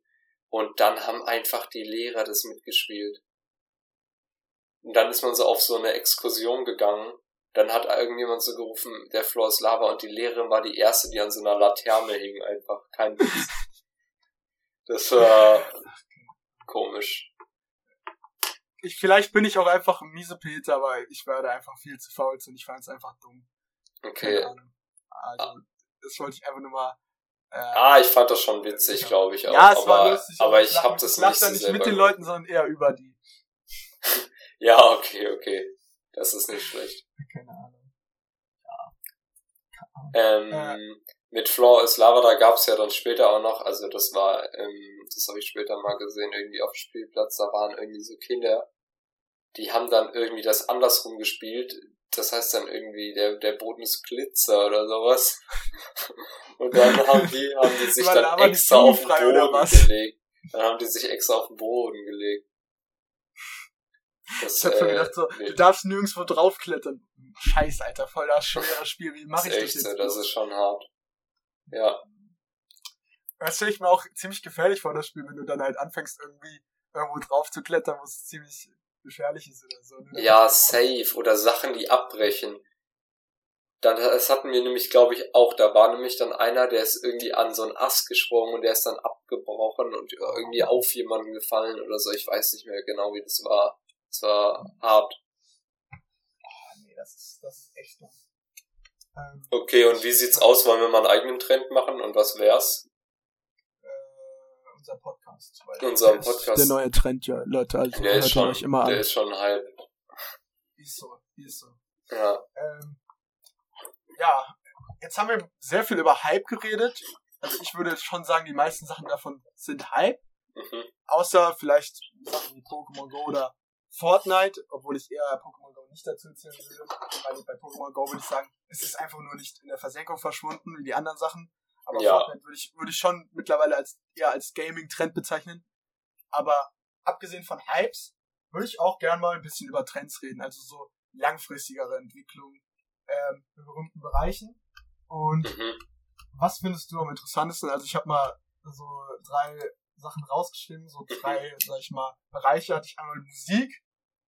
Und dann haben einfach die Lehrer das mitgespielt. Und dann ist man so auf so eine Exkursion gegangen dann hat irgendjemand so gerufen, der Floor ist Lava und die Lehrerin war die erste, die an so einer Laterne hing, einfach. Kein Witz. <laughs> Das war komisch. Ich, vielleicht bin ich auch einfach ein miese Peter, aber ich werde einfach viel zu faul und ich fand es einfach dumm. Okay. Also, das wollte ich einfach nur mal. Äh, ah, ich fand das schon witzig, ja. glaube ich. Auch. Ja, es aber, war lustig. Aber ich habe das ich nicht, da nicht mit den Leuten, sondern eher über die. <laughs> ja, okay, okay. Das ist nicht schlecht. Keine Ahnung. Ja. Ähm, äh, mit Floor is Lava, da gab's ja dann später auch noch, also das war, ähm, das habe ich später mal gesehen, irgendwie auf dem Spielplatz, da waren irgendwie so Kinder, die haben dann irgendwie das andersrum gespielt. Das heißt dann irgendwie, der, der Boden ist Glitzer oder sowas. <laughs> Und dann haben die, haben die sich dann extra auf den Boden gelegt. Dann haben die sich extra auf den Boden gelegt. Das, ich hab schon äh, gedacht so, nee. du darfst nirgendwo draufklettern. Scheiß, Alter, voll das schwere Spiel. Wie mache ich das jetzt? So, das ist schon hart. Ja. Das stelle ich mir auch ziemlich gefährlich vor, das Spiel, wenn du dann halt anfängst, irgendwie irgendwo drauf zu klettern, wo es ziemlich gefährlich ist oder so. Ne? Ja, safe. Oder Sachen, die abbrechen. Dann, das hatten wir nämlich, glaube ich, auch. Da war nämlich dann einer, der ist irgendwie an so einen Ast gesprungen und der ist dann abgebrochen und irgendwie auf jemanden gefallen oder so. Ich weiß nicht mehr genau, wie das war. Es war hart. Oh, nee, das ist, das ist echt dumm. Ähm, okay, und wie sieht's aus? Wollen wir mal einen eigenen Trend machen? Und was wär's? Äh, unser Podcast. Unser Podcast. Der neue Trend, ja, Leute. Also der ist schon, euch immer an. Der ist schon halb. Ist so, ist so. Ja. Ähm, ja, jetzt haben wir sehr viel über Hype geredet. Also ich würde schon sagen, die meisten Sachen davon sind Hype. Mhm. Außer vielleicht Sachen wie Pokémon Go oder Fortnite, obwohl ich eher Pokémon Go nicht dazu zählen würde, weil bei Pokémon Go würde ich sagen, es ist einfach nur nicht in der Versenkung verschwunden wie die anderen Sachen. Aber ja. Fortnite würde ich, würde ich schon mittlerweile als eher als Gaming-Trend bezeichnen. Aber abgesehen von Hypes würde ich auch gern mal ein bisschen über Trends reden, also so langfristigere Entwicklungen ähm, in berühmten Bereichen. Und mhm. was findest du am interessantesten? Also ich habe mal so drei Sachen rausgeschrieben, so drei, <laughs> sag ich mal, Bereiche hatte ich einmal Musik,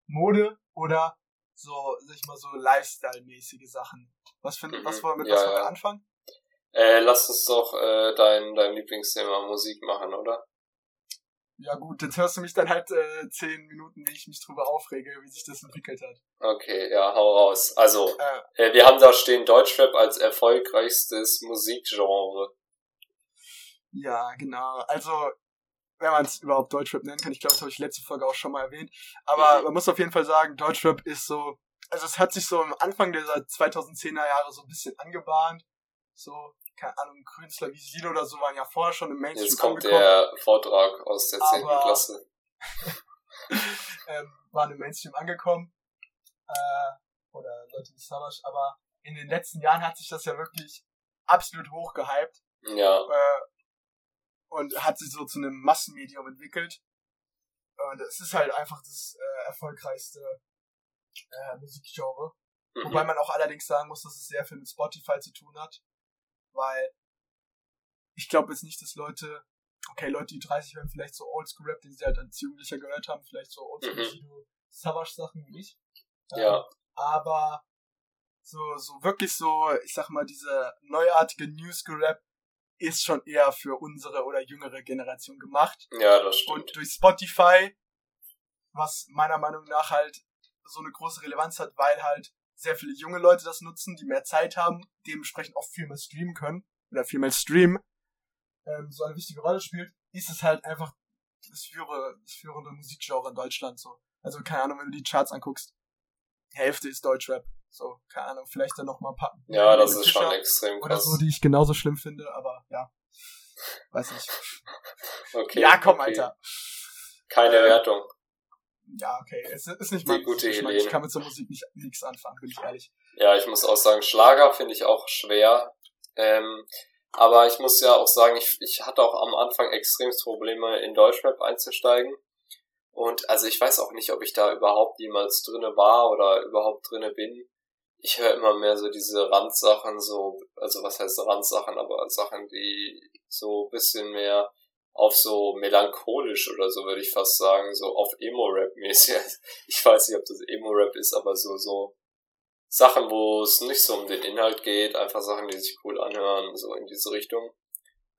Mode oder so, sag ich mal, so Lifestyle-mäßige Sachen. Was find, mhm. was wollen wir mit ja, was wollen wir ja. anfangen? Äh, lass uns doch äh, dein, dein Lieblingsthema Musik machen, oder? Ja gut, jetzt hörst du mich dann halt äh, zehn Minuten, wie ich mich drüber aufrege, wie sich das entwickelt hat. Okay, ja, hau raus. Also, äh, äh, wir haben da stehen Deutschrap als erfolgreichstes Musikgenre. Ja, genau. Also, wenn man es überhaupt Deutschrap nennen kann. Ich glaube, das habe ich letzte Folge auch schon mal erwähnt. Aber mhm. man muss auf jeden Fall sagen, Deutschrap ist so, also es hat sich so am Anfang dieser 2010er Jahre so ein bisschen angebahnt. So, keine Ahnung, Künstler wie Silo oder so waren ja vorher schon im Mainstream Jetzt kommt angekommen. der Vortrag aus der 10. Klasse. <laughs> ähm, waren im Mainstream angekommen. Äh, oder Leute wie Savage, aber in den letzten Jahren hat sich das ja wirklich absolut hochgehypt. Ja. Äh, und hat sich so zu einem Massenmedium entwickelt. Und es ist halt einfach das äh, erfolgreichste äh, Musikgenre. Mhm. Wobei man auch allerdings sagen muss, dass es sehr viel mit Spotify zu tun hat. Weil ich glaube jetzt nicht, dass Leute, okay, Leute, die 30 werden, vielleicht so Oldschool-Rap, den sie halt als Jugendlicher gehört haben, vielleicht so Oldschool mhm. Savage-Sachen wie ich. Ähm, ja. Aber so, so wirklich so, ich sag mal, diese neuartige Newschool-Rap, ist schon eher für unsere oder jüngere Generation gemacht. Ja, das stimmt. Und durch Spotify, was meiner Meinung nach halt so eine große Relevanz hat, weil halt sehr viele junge Leute das nutzen, die mehr Zeit haben, dementsprechend auch viel mehr streamen können oder viel mehr streamen, ähm, so eine wichtige Rolle spielt, ist es halt einfach das, führe, das führende Musikgenre in Deutschland so. Also keine Ahnung, wenn du die Charts anguckst, Hälfte ist Deutschrap. So, keine Ahnung, vielleicht dann noch mal ein paar. Ja, das ist Fischer schon extrem krass. Oder so, die ich genauso schlimm finde, aber ja. Weiß nicht. <laughs> okay. Ja, komm, okay. Alter. Keine äh, Wertung. Ja, okay. Es ist nicht mal gute ich, ich kann mit so Musik nicht nichts anfangen, bin ich ehrlich. Ja, ich muss auch sagen, Schlager finde ich auch schwer. Ähm, aber ich muss ja auch sagen, ich, ich hatte auch am Anfang extremst Probleme, in Deutschrap einzusteigen. Und also ich weiß auch nicht, ob ich da überhaupt jemals drinne war oder überhaupt drinne bin ich höre immer mehr so diese Randsachen, so, also was heißt Randsachen, aber Sachen, die so bisschen mehr auf so melancholisch oder so würde ich fast sagen, so auf Emo-Rap-mäßig. <laughs> Ich weiß nicht, ob das Emo-Rap ist, aber so, so Sachen, wo es nicht so um den Inhalt geht, einfach Sachen, die sich cool anhören, so in diese Richtung.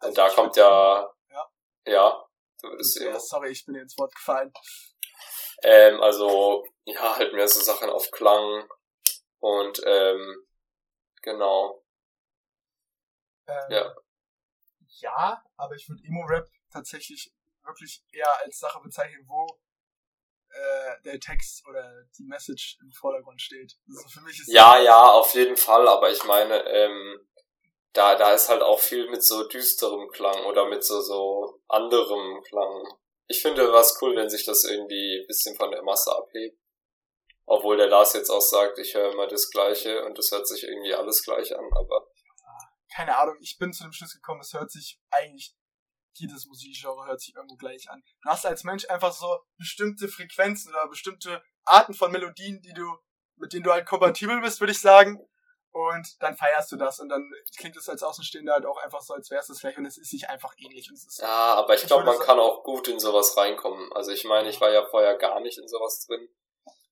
Also da kommt ja, ja, ja, Du würdest Ja, sorry, ich bin dir ins Wort gefallen. Ähm, also, ja, halt mehr so Sachen auf Klang und, ähm, genau. Ähm, Ja. Ja, aber ich würde Emo-Rap tatsächlich wirklich eher als Sache bezeichnen, wo äh, der Text oder die Message im Vordergrund steht. Also für mich ist Ja, ja, auf jeden Fall, aber ich meine, ähm, da, da ist halt auch viel mit so düsterem Klang oder mit so, so anderem Klang. Ich finde was cool, wenn sich das irgendwie ein bisschen von der Masse abhebt. Obwohl der Lars jetzt auch sagt, ich höre immer das Gleiche und es hört sich irgendwie alles gleich an, aber keine Ahnung, ich bin zu dem Schluss gekommen, es hört sich eigentlich, jedes Musikgenre hört sich irgendwo gleich an. Du hast als Mensch einfach so bestimmte Frequenzen oder bestimmte Arten von Melodien, die du, mit denen du halt kompatibel bist, würde ich sagen. Und dann feierst du das und dann klingt es als Außenstehender halt auch einfach so, als wär's das gleich und es ist sich einfach ähnlich und es ist ja, aber ich glaube, man kann auch gut in sowas reinkommen. Also ich meine, ich war ja vorher gar nicht in sowas drin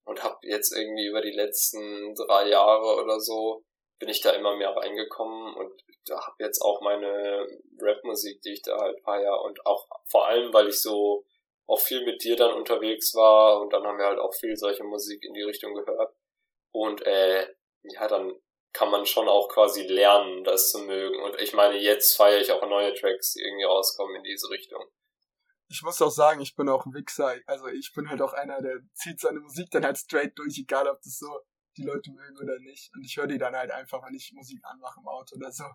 und habe jetzt irgendwie über die letzten drei Jahre oder so bin ich da immer mehr reingekommen und da habe jetzt auch meine Rap-Musik, die ich da halt feier und auch vor allem, weil ich so auch viel mit dir dann unterwegs war und dann haben wir halt auch viel solche Musik in die Richtung gehört und äh, ja, dann kann man schon auch quasi lernen, das zu mögen und ich meine, jetzt feiere ich auch neue Tracks, die irgendwie rauskommen in diese Richtung. Ich muss auch sagen, ich bin auch ein Wichser. Also ich bin halt auch einer, der zieht seine Musik dann halt straight durch, egal ob das so die Leute mögen oder nicht. Und ich höre die dann halt einfach, wenn ich Musik anmache im Auto oder so.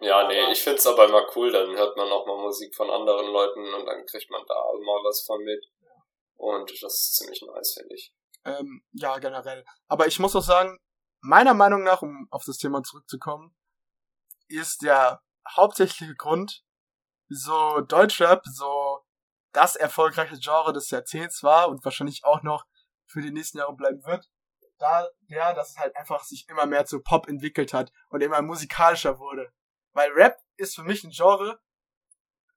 Ja, nee, ich find's aber immer cool, dann hört man auch mal Musik von anderen Leuten und dann kriegt man da mal was von mit. Und das ist ziemlich nice, finde ich. Ähm, ja, generell. Aber ich muss auch sagen, meiner Meinung nach, um auf das Thema zurückzukommen, ist der hauptsächliche Grund, wieso Deutschrap so das erfolgreiche Genre des Jahrzehnts war und wahrscheinlich auch noch für die nächsten Jahre bleiben wird, da, ja, dass es halt einfach sich immer mehr zu Pop entwickelt hat und immer musikalischer wurde. Weil Rap ist für mich ein Genre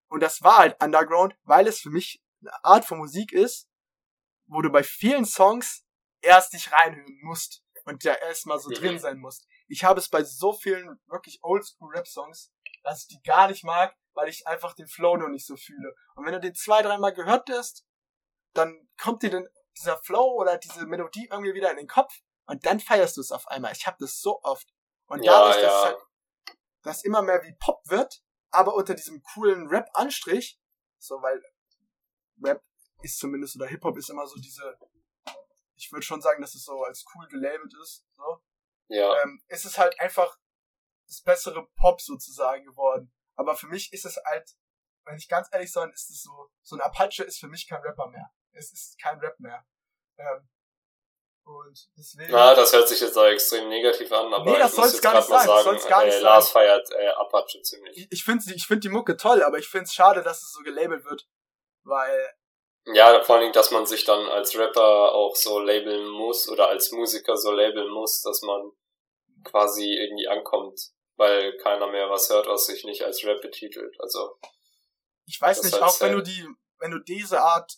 und das war halt Underground, weil es für mich eine Art von Musik ist, wo du bei vielen Songs erst dich reinhören musst und ja erstmal so Mhm. drin sein musst. Ich habe es bei so vielen wirklich Oldschool-Rap-Songs, dass ich die gar nicht mag, weil ich einfach den Flow noch nicht so fühle. Und wenn du den zwei, dreimal gehört hast, dann kommt dir dann dieser Flow oder diese Melodie irgendwie wieder in den Kopf und dann feierst du es auf einmal. Ich habe das so oft. Und Ja, dadurch, dass ja. es halt dass immer mehr wie Pop wird, aber unter diesem coolen Rap-Anstrich, so weil Rap ist zumindest oder Hip-Hop ist immer so diese, ich würde schon sagen, dass es so als cool gelabelt ist, so, Ja, ähm, ist es halt einfach das bessere Pop sozusagen geworden. Aber für mich ist es halt, wenn ich ganz ehrlich sein, ist es so, so ein Apache ist für mich kein Rapper mehr. Es ist kein Rap mehr. Ähm, und deswegen. na, das hört sich jetzt auch extrem negativ an, aber Nee, das ich muss soll's jetzt gar nicht mal sein, das sagen, soll's gar nicht äh, sein. Lars feiert äh, Apache ziemlich. ich ich finde ich find die Mucke toll, aber ich finde es schade, dass es so gelabelt wird. Weil, Ja, vor allen Dingen, dass man sich dann als Rapper auch so labeln muss oder als Musiker so labeln muss, dass man quasi irgendwie ankommt, weil keiner mehr was hört, was sich nicht als Rap betitelt. Also, ich weiß nicht, auch wenn du die, wenn du diese Art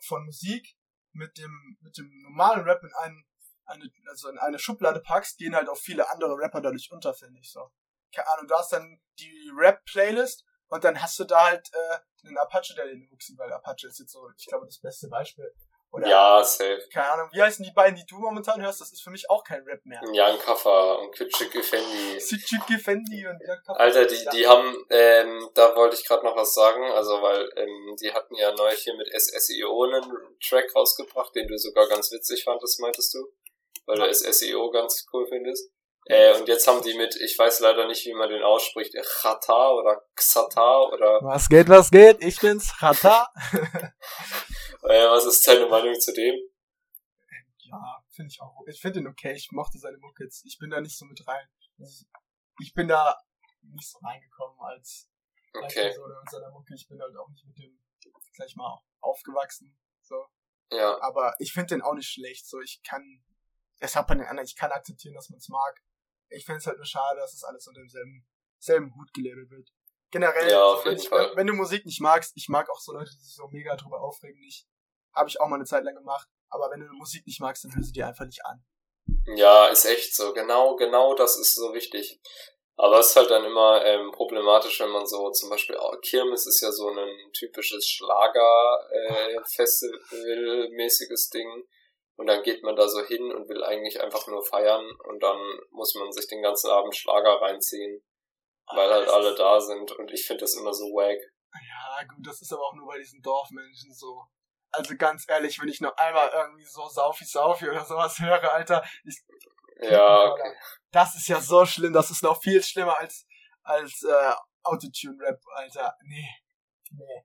von Musik mit dem, mit dem normalen Rap in einen, eine, also in eine Schublade packst, gehen halt auch viele andere Rapper dadurch unter, finde ich so. Keine Ahnung, du hast dann die Rap-Playlist und dann hast du da halt äh, einen Apache, der den huxen, weil Apache ist jetzt so, ich glaube, das beste Beispiel. Oder, ja, safe. keine Ahnung, wie heißen die beiden, die du momentan hörst? Das ist für mich auch kein Rap mehr. Jan Kaffer und Kitschik Effendi. Sitchiki Fendi und Jan Kappa. Alter, die, die haben, ähm, da wollte ich gerade noch was sagen, also weil ähm, die hatten ja neulich hier mit SSIO einen Track rausgebracht, den du sogar ganz witzig fandest, meintest du? Weil du SSIO ganz cool findest. Äh, und jetzt haben die mit, ich weiß leider nicht, wie man den ausspricht, äh, Chata oder Xata oder Was geht, was geht? Ich bin's, Rata. <laughs> äh, was ist deine Meinung zu dem? Ja, finde ich auch. Ich finde ihn okay. Ich mochte seine Mucke jetzt. Ich bin da nicht so mit rein. Also Ich, ich bin da nicht so reingekommen als, Okay, Person mit seiner Mucke. Ich bin halt auch nicht mit dem, sag ich mal, aufgewachsen. So. ja. Aber ich finde den auch nicht schlecht. So, ich kann, es hat bei den anderen, ich kann akzeptieren, dass man es mag. Ich finde es halt nur schade, dass es alles unter demselben selben Hut gelabelt wird. Generell, Ja, so, wenn, ich, wenn du Musik nicht magst, ich mag auch so Leute, die sich so mega drüber aufregen, nicht. Habe ich auch mal eine Zeit lang gemacht. Aber wenn du Musik nicht magst, dann hör sie dir einfach nicht an. Ja, ist echt so. Genau, genau das ist so wichtig. Aber es ist halt dann immer ähm, problematisch, wenn man so zum Beispiel oh, Kirmes ist ja so ein typisches Schlager-Festival-mäßiges äh, <laughs> Ding. Und dann geht man da so hin und will eigentlich einfach nur feiern und dann muss man sich den ganzen Abend Schlager reinziehen, weil halt alle da sind und ich finde das immer so wack. Ja, gut, das ist aber auch nur bei diesen Dorfmenschen so. Also ganz ehrlich, wenn ich noch einmal irgendwie so Saufi Saufi oder sowas höre, Alter, ich, ja, okay. Das ist ja so schlimm, das ist noch viel schlimmer als, als äh, Autotune-Rap, Alter. Nee. Nee.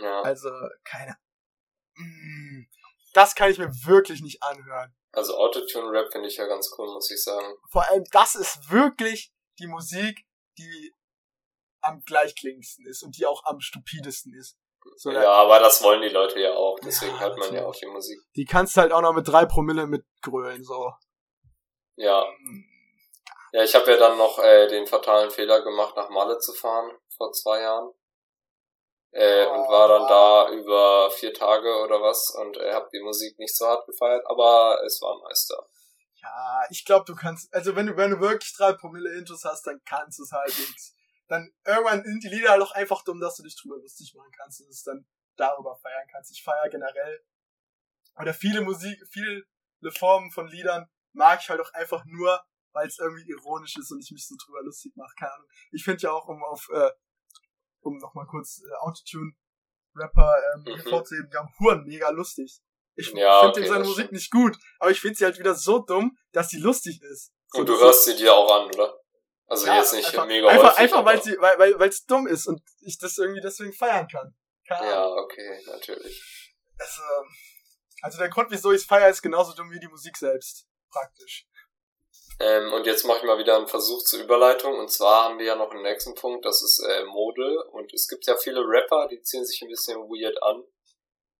Ja. Also, keine. Mm, das kann ich mir wirklich nicht anhören. Also Autotune-Rap finde ich ja ganz cool, muss ich sagen. Vor allem, das ist wirklich die Musik, die am gleichklingendsten ist und die auch am stupidesten ist. So, ja, aber das wollen die Leute ja auch, deswegen ja, hört man ja auch die Musik. Die kannst du halt auch noch mit drei Promille mitgrölen, so. Ja. Ja, ich habe ja dann noch äh, den fatalen Fehler gemacht, nach Malle zu fahren vor zwei Jahren. Äh, oh, und war dann da über vier Tage oder was und äh, habe die Musik nicht so hart gefeiert, aber es war Meister. Ja, ich glaube, du kannst, also wenn du, wenn du wirklich drei Promille Intros hast, dann kannst du es halt nichts. Dann irgendwann sind die Lieder halt auch einfach dumm, dass du dich drüber lustig machen kannst und es dann darüber feiern kannst. Ich feier generell oder viele Musik, viele Formen von Liedern mag ich halt auch einfach nur, weil es irgendwie ironisch ist und ich mich so drüber lustig mache. Keine Ahnung. Ich finde ja auch, um auf, äh, um nochmal kurz äh, Autotune-Rapper ähm, mhm. hervorzuheben, die haben Huren mega lustig. Ich ja, finde okay, seine Musik nicht gut, aber ich finde sie halt wieder so dumm, dass sie lustig ist. So, und du hörst sie dir auch an, oder? Also ja, jetzt nicht einfach, mega Einfach, häufig, einfach weil sie, weil, weil, weil es dumm ist und ich das irgendwie deswegen feiern kann. Keine ja, okay, natürlich. Also, also der Grund, wieso ich es feiere, ist genauso dumm wie die Musik selbst praktisch. Ähm, und jetzt mache ich mal wieder einen Versuch zur Überleitung. Und zwar haben wir ja noch einen nächsten Punkt, das ist äh, Mode. Und es gibt ja viele Rapper, die ziehen sich ein bisschen weird an.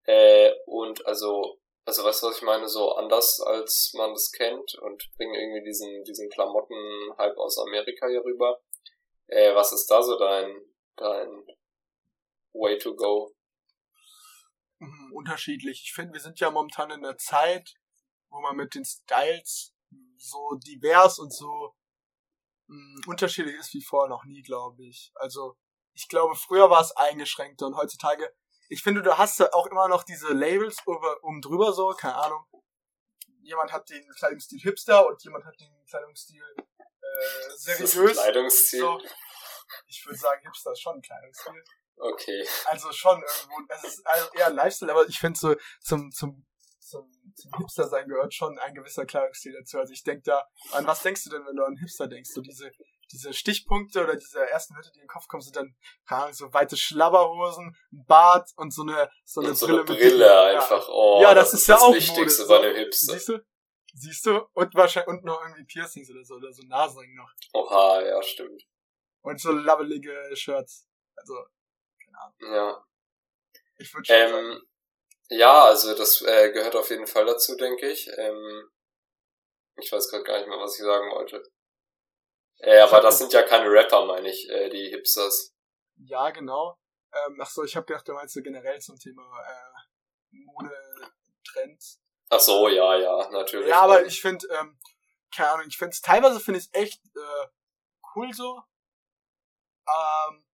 Äh, und also, also weißt du, was ich meine? So anders, als man das kennt. Und bringen irgendwie diesen, diesen Klamotten-Hype aus Amerika hier rüber. Äh, was ist da so dein, dein Way to go? Mhm, unterschiedlich. Ich finde, wir sind ja momentan in der Zeit, wo man mit den Styles so divers und so mh, hm, unterschiedlich ist wie vorher noch nie, glaube ich. Also ich glaube, früher war es eingeschränkter und heutzutage, ich finde, du hast ja auch immer noch diese Labels über, um drüber so, keine Ahnung. Jemand hat den Kleidungsstil Hipster und jemand hat den Kleidungsstil äh, seriös. Kleidungsstil? So. Ich würde sagen, Hipster ist schon ein Kleidungsstil. Okay. Also schon irgendwo, es ist also eher ein Lifestyle, aber ich finde so zum, zum zum, zum Hipster sein gehört schon ein gewisser Kleidungsstil dazu. Also ich denke da, an was denkst du denn, wenn du an Hipster denkst? So diese, diese Stichpunkte oder diese ersten Wörter, die in den Kopf kommen, sind dann, keine Ahnung, so weite Schlabberhosen, ein Bart und so eine, so eine und so Brille. Eine Brille mit, einfach, ja. oh. Ja, das, das ist ja auch Wichtigste Mode. bei einem Hipster. Siehst du? Siehst du? Und wahrscheinlich, und noch irgendwie Piercings oder so, oder so Nasenring noch. Oha, ja, stimmt. Und so labbelige Shirts. Also, keine Ahnung. Ja. Ich würde schon ähm, sagen. Ja, also das äh, gehört auf jeden Fall dazu, denke ich. Ähm, ich weiß gerade gar nicht mehr, was ich sagen wollte. Äh, aber das sind ja keine Rapper, meine ich, äh, die Hipsters. Ja, genau. Ähm, ach so, ich habe gedacht, du meinst so generell zum Thema äh, Mode-Trends. Ach so, ja, ja, natürlich. Ja, aber ich finde, ähm, keine Ahnung, ich finde es teilweise finde ich echt äh, cool so. Ähm,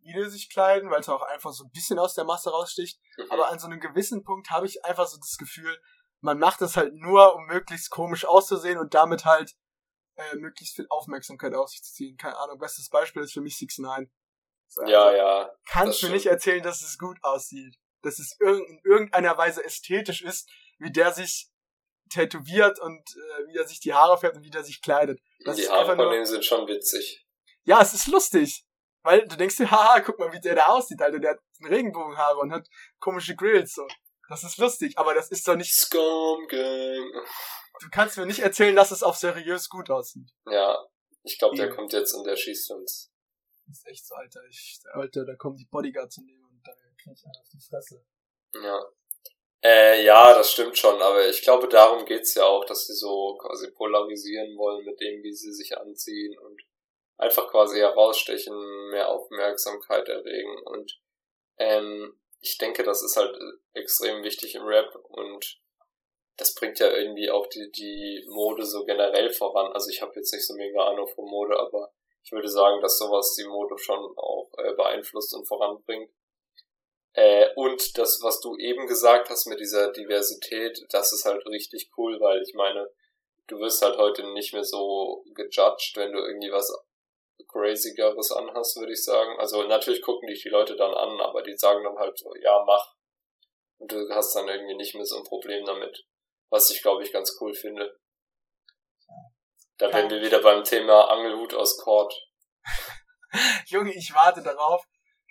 wie die sich kleiden, weil es auch einfach so ein bisschen aus der Masse raussticht. Mhm. Aber an so einem gewissen Punkt habe ich einfach so das Gefühl, man macht das halt nur, um möglichst komisch auszusehen und damit halt äh, möglichst viel Aufmerksamkeit auf sich zu ziehen. Keine Ahnung, bestes Beispiel ist für mich 6 9 so, ja, also, ja. Kannst du mir nicht erzählen, dass es gut aussieht. Dass es in irgendeiner Weise ästhetisch ist, wie der sich tätowiert und äh, wie er sich die Haare färbt und wie der sich kleidet. Das die Haare von dem sind schon witzig. Ja, es ist lustig. Weil du denkst dir, <laughs> haha, guck mal, wie der da aussieht, Alter. Der hat Regenbogenhaare und hat komische Grills, so. Das ist lustig, aber das ist doch nicht... Scum Gang. Du kannst mir nicht erzählen, dass es auf seriös gut aussieht. Ja, ich glaube, der kommt jetzt und der schießt uns. Das ist echt so, Alter. Ich, Alter, da kommen die Bodyguards in dem und dann krieg ich einen auf die Fresse. Ja. Äh, ja, das stimmt schon, aber ich glaube, darum geht's ja auch, dass sie so quasi polarisieren wollen mit dem, wie sie sich anziehen und einfach quasi herausstechen, mehr Aufmerksamkeit erregen und ähm, ich denke, das ist halt extrem wichtig im Rap und das bringt ja irgendwie auch die, die Mode so generell voran. Also ich habe jetzt nicht so mega Ahnung von Mode, aber ich würde sagen, dass sowas die Mode schon auch äh, beeinflusst und voranbringt. Äh, und das, was du eben gesagt hast mit dieser Diversität, das ist halt richtig cool, weil ich meine, du wirst halt heute nicht mehr so gejudged, wenn du irgendwie was crazygeres anhast, würde ich sagen. Also natürlich gucken dich die Leute dann an, aber die sagen dann halt so, ja, mach. Und du hast dann irgendwie nicht mehr so ein Problem damit. Was ich, glaube ich, ganz cool finde. Da wären wir wieder beim Thema Angelhut aus Cord. <laughs> Junge, ich warte darauf.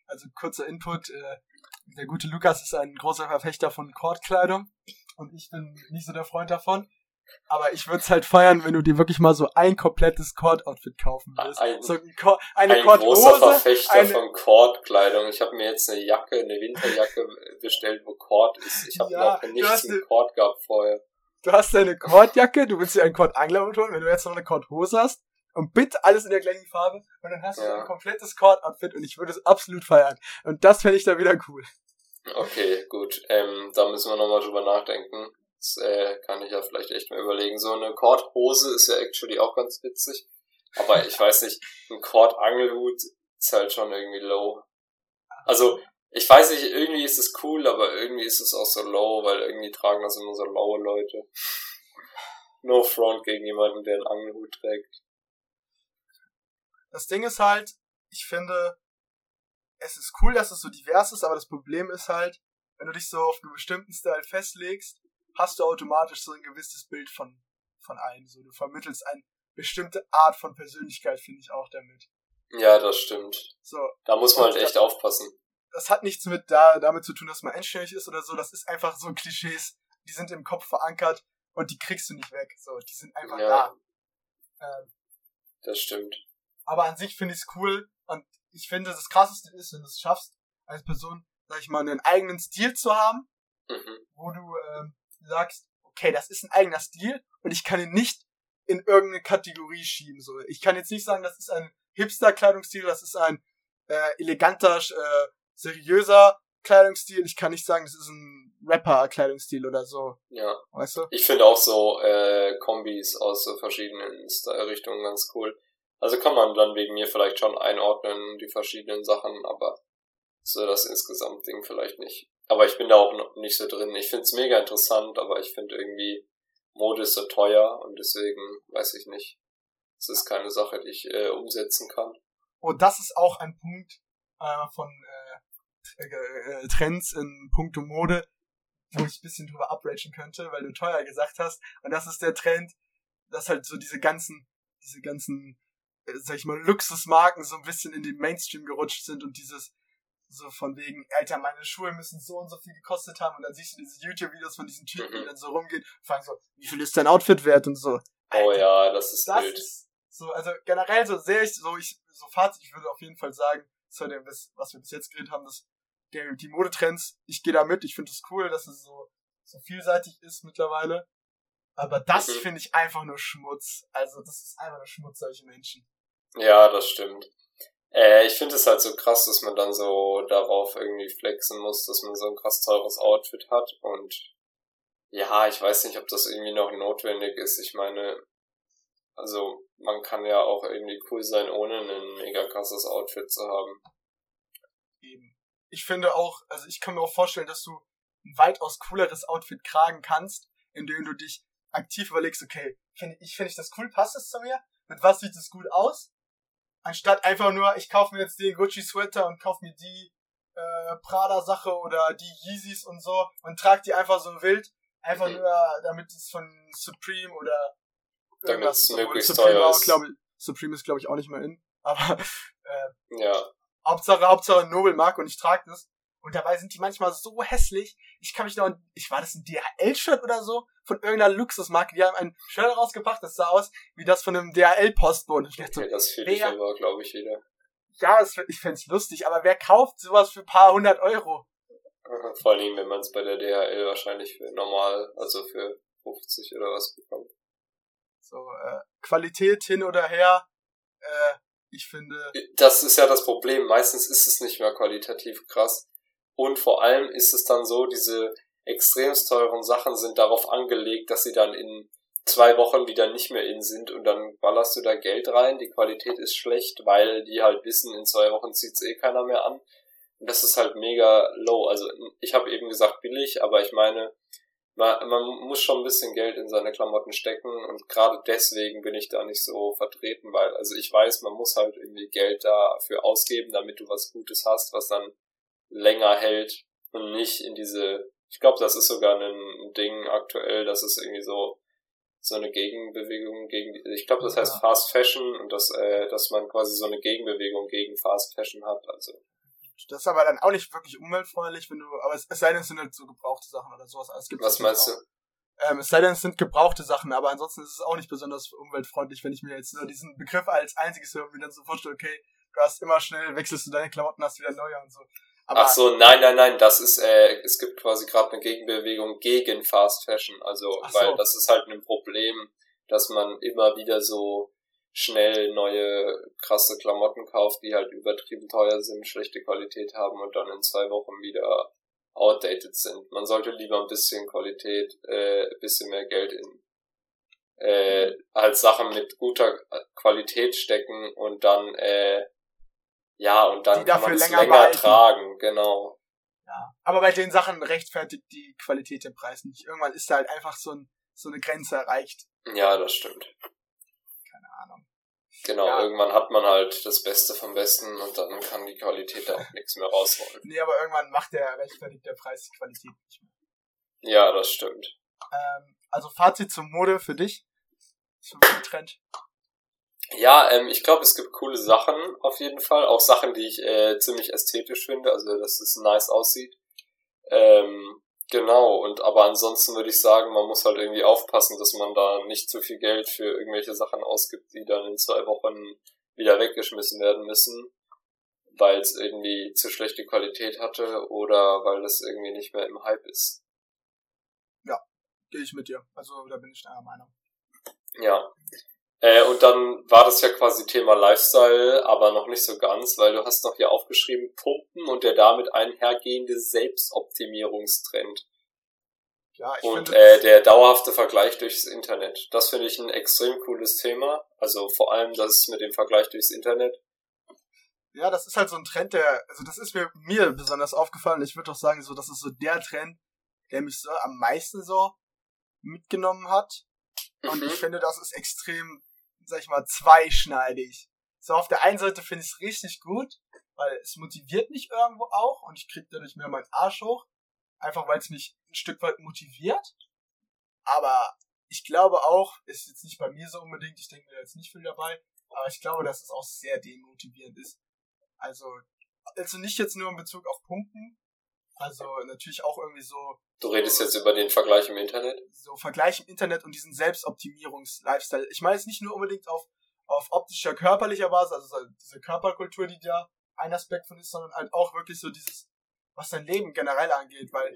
Also kurzer Input. Äh, der gute Lukas ist ein großer Verfechter von Kordkleidung und ich bin nicht so der Freund davon. Aber ich würde es halt feiern, wenn du dir wirklich mal so ein komplettes Cord-Outfit kaufen willst. Ein, so ein, Cord, eine ein großer Verfechter eine, von Cord-Kleidung. Ich habe mir jetzt eine Jacke, eine Winterjacke bestellt, wo Cord ist. Ich habe ja, noch nichts mit Cord gehabt vorher. Du hast deine Kordjacke, du willst dir einen Kord-Angler holen, wenn du jetzt noch eine Kord-Hose hast und bitte alles in der gleichen Farbe und dann hast du ja. ein komplettes Cord-Outfit und ich würde es absolut feiern. Und das fände ich dann wieder cool. Okay, gut. Ähm, da müssen wir nochmal drüber nachdenken. Das äh, kann ich ja vielleicht echt mal überlegen. So eine Kordhose ist ja actually auch ganz witzig. Aber ich weiß nicht, ein Kord-Angelhut ist halt schon irgendwie low. Also, ich weiß nicht, irgendwie ist es cool, aber irgendwie ist es auch so low, weil irgendwie tragen das immer so laue Leute. No front gegen jemanden, der einen Angelhut trägt. Das Ding ist halt, ich finde, es ist cool, dass es so divers ist, aber das Problem ist halt, wenn du dich so auf einen bestimmten Style festlegst, hast du automatisch so ein gewisses Bild von, von einem. So, du vermittelst eine bestimmte Art von Persönlichkeit, finde ich auch damit. Ja, das stimmt. So. Da muss man halt echt das, aufpassen. Das hat nichts mit da, damit zu tun, dass man einstellig ist oder so. Das ist einfach so Klischees, die sind im Kopf verankert und die kriegst du nicht weg. So, die sind einfach ja. da. Ähm, das stimmt. Aber an sich finde ich es cool und ich finde, das krasseste ist, wenn du es schaffst, als Person, sag ich mal, einen eigenen Stil zu haben, mhm. wo du ähm, sagst, okay, das ist ein eigener Stil und ich kann ihn nicht in irgendeine Kategorie schieben. So, ich kann jetzt nicht sagen, das ist ein Hipster-Kleidungsstil, das ist ein äh, eleganter, äh, seriöser Kleidungsstil. Ich kann nicht sagen, das ist ein Rapper-Kleidungsstil oder so. Ja. Weißt du? Ich finde auch so äh, Kombis aus so verschiedenen Style-Richtungen ganz cool. Also kann man dann wegen mir vielleicht schon einordnen, die verschiedenen Sachen, aber so das insgesamt Ding vielleicht nicht. Aber ich bin da auch noch nicht so drin. Ich find's mega interessant, aber ich finde irgendwie Mode ist so teuer und deswegen weiß ich nicht. Es ist keine Sache, die ich äh, umsetzen kann. Oh, das ist auch ein Punkt äh, von äh, äh, Trends in puncto Mode, wo ich ein bisschen drüber upragen könnte, weil du teuer gesagt hast. Und das ist der Trend, dass halt so diese ganzen, diese ganzen äh, sag ich mal, Luxusmarken so ein bisschen in den Mainstream gerutscht sind und dieses so von wegen, Alter, meine Schuhe müssen so und so viel gekostet haben und dann siehst du diese YouTube-Videos von diesen Typen, die mhm. dann so rumgehen und fragen so, wie viel ist dein Outfit wert und so. Alter, oh ja, das ist das wild. Ist so, also generell so sehr ich, so ich, so Fazit, ich würde auf jeden Fall sagen, zu dem, was wir bis jetzt geredet haben, dass der, die Modetrends, ich gehe da mit, ich finde es cool, dass es so, so vielseitig ist mittlerweile. Aber das mhm. finde ich einfach nur Schmutz. Also, das ist einfach nur Schmutz, solche Menschen. Ja, das stimmt. Äh, ich finde es halt so krass, dass man dann so darauf irgendwie flexen muss, dass man so ein krass teures Outfit hat und ja, ich weiß nicht, ob das irgendwie noch notwendig ist. Ich meine, also man kann ja auch irgendwie cool sein, ohne ein mega krasses Outfit zu haben. Eben. Ich finde auch, also ich kann mir auch vorstellen, dass du ein weitaus cooleres Outfit tragen kannst, indem du dich aktiv überlegst, okay, finde ich, finde ich das cool, passt es zu mir? Mit was sieht es gut aus? Anstatt einfach nur, ich kaufe mir jetzt den Gucci-Sweater und kaufe mir die äh, Prada-Sache oder die Yeezys und so und trage die einfach so wild. Einfach mhm. nur, damit es von Supreme oder damit es möglichst teuer ist. Glaub, Supreme ist, glaube ich, auch nicht mehr in. <laughs> Aber äh, ja. Hauptsache, Hauptsache Nobel mag und ich trage das. Und dabei sind die manchmal so hässlich. Ich kann mich noch, ich war das ein DHL-Shirt oder so von irgendeiner Luxusmarke. Die haben ein Shirt rausgebracht, das sah aus wie das von einem DHL-Postboten. Okay, so, das finde ich aber, glaube ich, wieder. Ja, das, ich fände lustig, aber wer kauft sowas für ein paar hundert Euro? <laughs> Vor allem, wenn man es bei der DHL wahrscheinlich für normal, also für 50 oder was bekommt. So, äh, Qualität hin oder her, äh, ich finde. Das ist ja das Problem. Meistens ist es nicht mehr qualitativ krass. Und vor allem ist es dann so, diese extremst teuren Sachen sind darauf angelegt, dass sie dann in zwei Wochen wieder nicht mehr in sind und dann ballerst du da Geld rein, die Qualität ist schlecht, weil die halt wissen, in zwei Wochen zieht's eh keiner mehr an. Und das ist halt mega low. Also ich habe eben gesagt billig, aber ich meine, man, man muss schon ein bisschen Geld in seine Klamotten stecken und gerade deswegen bin ich da nicht so vertreten, weil, also ich weiß, man muss halt irgendwie Geld dafür ausgeben, damit du was Gutes hast, was dann länger hält und nicht in diese, ich glaube, das ist sogar ein Ding aktuell, dass es irgendwie so so eine Gegenbewegung gegen, ich glaube, das heißt Fast Fashion und dass, äh, dass man quasi so eine Gegenbewegung gegen Fast Fashion hat, also. Das ist aber dann auch nicht wirklich umweltfreundlich, wenn du, aber es, es sei denn, es sind halt so gebrauchte Sachen oder sowas. Also Was meinst auch. du? Ähm, es sei denn, es sind gebrauchte Sachen, aber ansonsten ist es auch nicht besonders umweltfreundlich, wenn ich mir jetzt nur diesen Begriff als einziges höre und mir dann so vorstelle, okay, du hast immer schnell, wechselst du deine Klamotten, hast wieder neue und so. Aber Ach so, nein, nein, nein, das ist, äh, es gibt quasi gerade eine Gegenbewegung gegen Fast Fashion, also, so. weil das ist halt ein Problem, dass man immer wieder so schnell neue krasse Klamotten kauft, die halt übertrieben teuer sind, schlechte Qualität haben und dann in zwei Wochen wieder outdated sind. Man sollte lieber ein bisschen Qualität, äh, ein bisschen mehr Geld in äh, als Sachen mit guter Qualität stecken und dann äh, ja, und dann kann man es länger, länger tragen, genau. Ja. Aber bei den Sachen rechtfertigt die Qualität den Preis nicht. Irgendwann ist da halt einfach so, ein, so eine Grenze erreicht. Ja, das stimmt. Keine Ahnung. Genau, ja. irgendwann hat man halt das Beste vom Besten und dann kann die Qualität da auch <laughs> nichts mehr rausholen. Nee, aber irgendwann macht der rechtfertigt der Preis die Qualität nicht mehr. Ja, das stimmt. Ähm, also Fazit zum Mode für dich. Zum Trend. Ja, ähm, ich glaube, es gibt coole Sachen auf jeden Fall. Auch Sachen, die ich äh, ziemlich ästhetisch finde, also dass es nice aussieht. Ähm, genau, und aber ansonsten würde ich sagen, man muss halt irgendwie aufpassen, dass man da nicht zu viel Geld für irgendwelche Sachen ausgibt, die dann in zwei Wochen wieder weggeschmissen werden müssen, weil es irgendwie zu schlechte Qualität hatte oder weil das irgendwie nicht mehr im Hype ist. Ja, gehe ich mit dir. Also da bin ich deiner Meinung. Ja. Äh, und dann war das ja quasi Thema Lifestyle, aber noch nicht so ganz, weil du hast noch hier aufgeschrieben Pumpen und der damit einhergehende Selbstoptimierungstrend. Ja, ich und äh, der dauerhafte Vergleich durchs Internet. Das finde ich ein extrem cooles Thema. Also vor allem das mit dem Vergleich durchs Internet. Ja, das ist halt so ein Trend, der, also das ist mir, mir besonders aufgefallen. Ich würde doch sagen, so, das ist so der Trend, der mich so am meisten so mitgenommen hat. Und mhm. ich finde, das ist extrem sag ich mal, zweischneidig. So, auf der einen Seite finde ich es richtig gut, weil es motiviert mich irgendwo auch und ich krieg dadurch mehr meinen Arsch hoch. Einfach weil es mich ein Stück weit motiviert. Aber ich glaube auch, ist jetzt nicht bei mir so unbedingt, ich denke mir jetzt nicht viel dabei, aber ich glaube, dass es auch sehr demotivierend ist. Also, also nicht jetzt nur in Bezug auf Pumpen, also natürlich auch irgendwie so. Du redest jetzt über den Vergleich im Internet? So Vergleich im Internet und diesen Selbstoptimierungs-Lifestyle. Ich meine jetzt nicht nur unbedingt auf, auf optischer, körperlicher Basis, also diese Körperkultur, die da ein Aspekt von ist, sondern halt auch wirklich so dieses, was dein Leben generell angeht, weil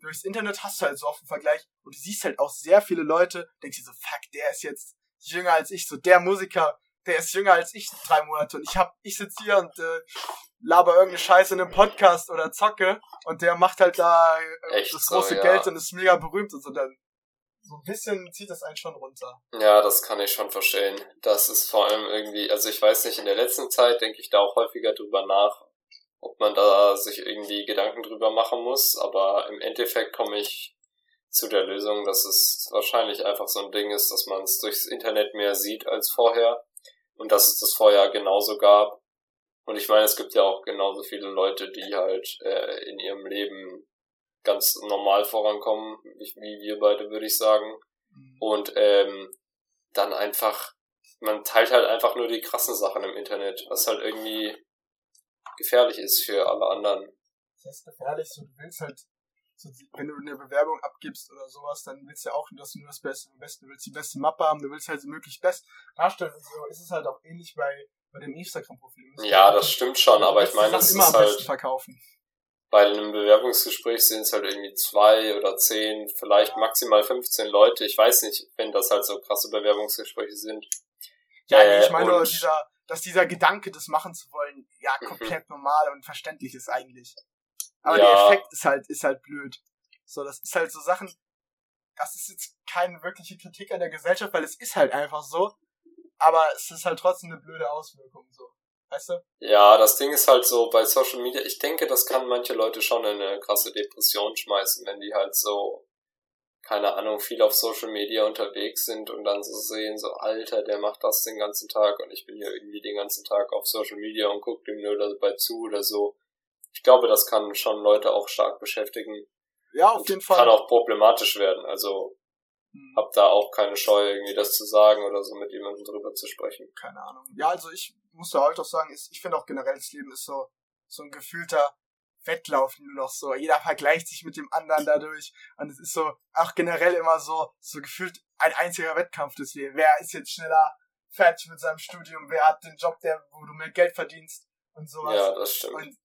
durchs Internet hast du halt so oft einen Vergleich und du siehst halt auch sehr viele Leute, denkst dir so, fuck, der ist jetzt jünger als ich, so der Musiker, der ist jünger als ich drei Monate und ich hab, ich sitze hier und äh, laber irgendeine Scheiße in einem Podcast oder zocke und der macht halt da äh, das große so, ja. Geld und ist mega berühmt und so dann so ein bisschen zieht das einen schon runter. Ja, das kann ich schon verstehen. Das ist vor allem irgendwie, also ich weiß nicht, in der letzten Zeit denke ich da auch häufiger drüber nach, ob man da sich irgendwie Gedanken drüber machen muss, aber im Endeffekt komme ich zu der Lösung, dass es wahrscheinlich einfach so ein Ding ist, dass man es durchs Internet mehr sieht als vorher und dass es das vorher genauso gab und ich meine, es gibt ja auch genauso viele Leute, die halt äh, in ihrem Leben ganz normal vorankommen, wie wir beide, würde ich sagen. Mhm. Und ähm, dann einfach, man teilt halt einfach nur die krassen Sachen im Internet, was halt irgendwie gefährlich ist für alle anderen. Das heißt gefährlich, so du willst halt, so, wenn du eine Bewerbung abgibst oder sowas, dann willst du ja auch, dass du nur das Beste, am besten, du willst die beste Mappe haben, du willst halt möglichst best darstellen. Und so ist es halt auch ähnlich bei bei dem Instagram-Profil. Ja, das stimmt schon, aber ich meine, das ist halt verkaufen. Bei einem Bewerbungsgespräch sind es halt irgendwie zwei oder zehn, vielleicht ja. maximal 15 Leute. Ich weiß nicht, wenn das halt so krasse Bewerbungsgespräche sind. Ja, äh, ich meine nur dieser, dass dieser Gedanke, das machen zu wollen, ja, mhm. komplett mhm. normal und verständlich ist eigentlich. Aber ja. der Effekt ist halt, ist halt blöd. So, das ist halt so Sachen, das ist jetzt keine wirkliche Kritik an der Gesellschaft, weil es ist halt einfach so. Aber es ist halt trotzdem eine blöde Auswirkung, so. Weißt du? Ja, das Ding ist halt so bei Social Media, ich denke, das kann manche Leute schon in eine krasse Depression schmeißen, wenn die halt so, keine Ahnung, viel auf Social Media unterwegs sind und dann so sehen, so, Alter, der macht das den ganzen Tag und ich bin hier irgendwie den ganzen Tag auf Social Media und gucke dem nur dabei zu oder so. Ich glaube, das kann schon Leute auch stark beschäftigen. Ja, auf jeden Fall. Kann auch problematisch werden. Also hm. hab da auch keine Scheu, irgendwie das zu sagen oder so mit jemandem drüber zu sprechen. Keine Ahnung. Ja, also ich muss da halt auch sagen, ich finde auch generell das Leben ist so, so ein gefühlter Wettlauf nur noch so. Jeder vergleicht sich mit dem anderen dadurch. Und es ist so, auch generell immer so, so gefühlt ein einziger Wettkampf des Lebens. Wer ist jetzt schneller fertig mit seinem Studium? Wer hat den Job, der, wo du mehr Geld verdienst? Und sowas. Ja, das stimmt. Und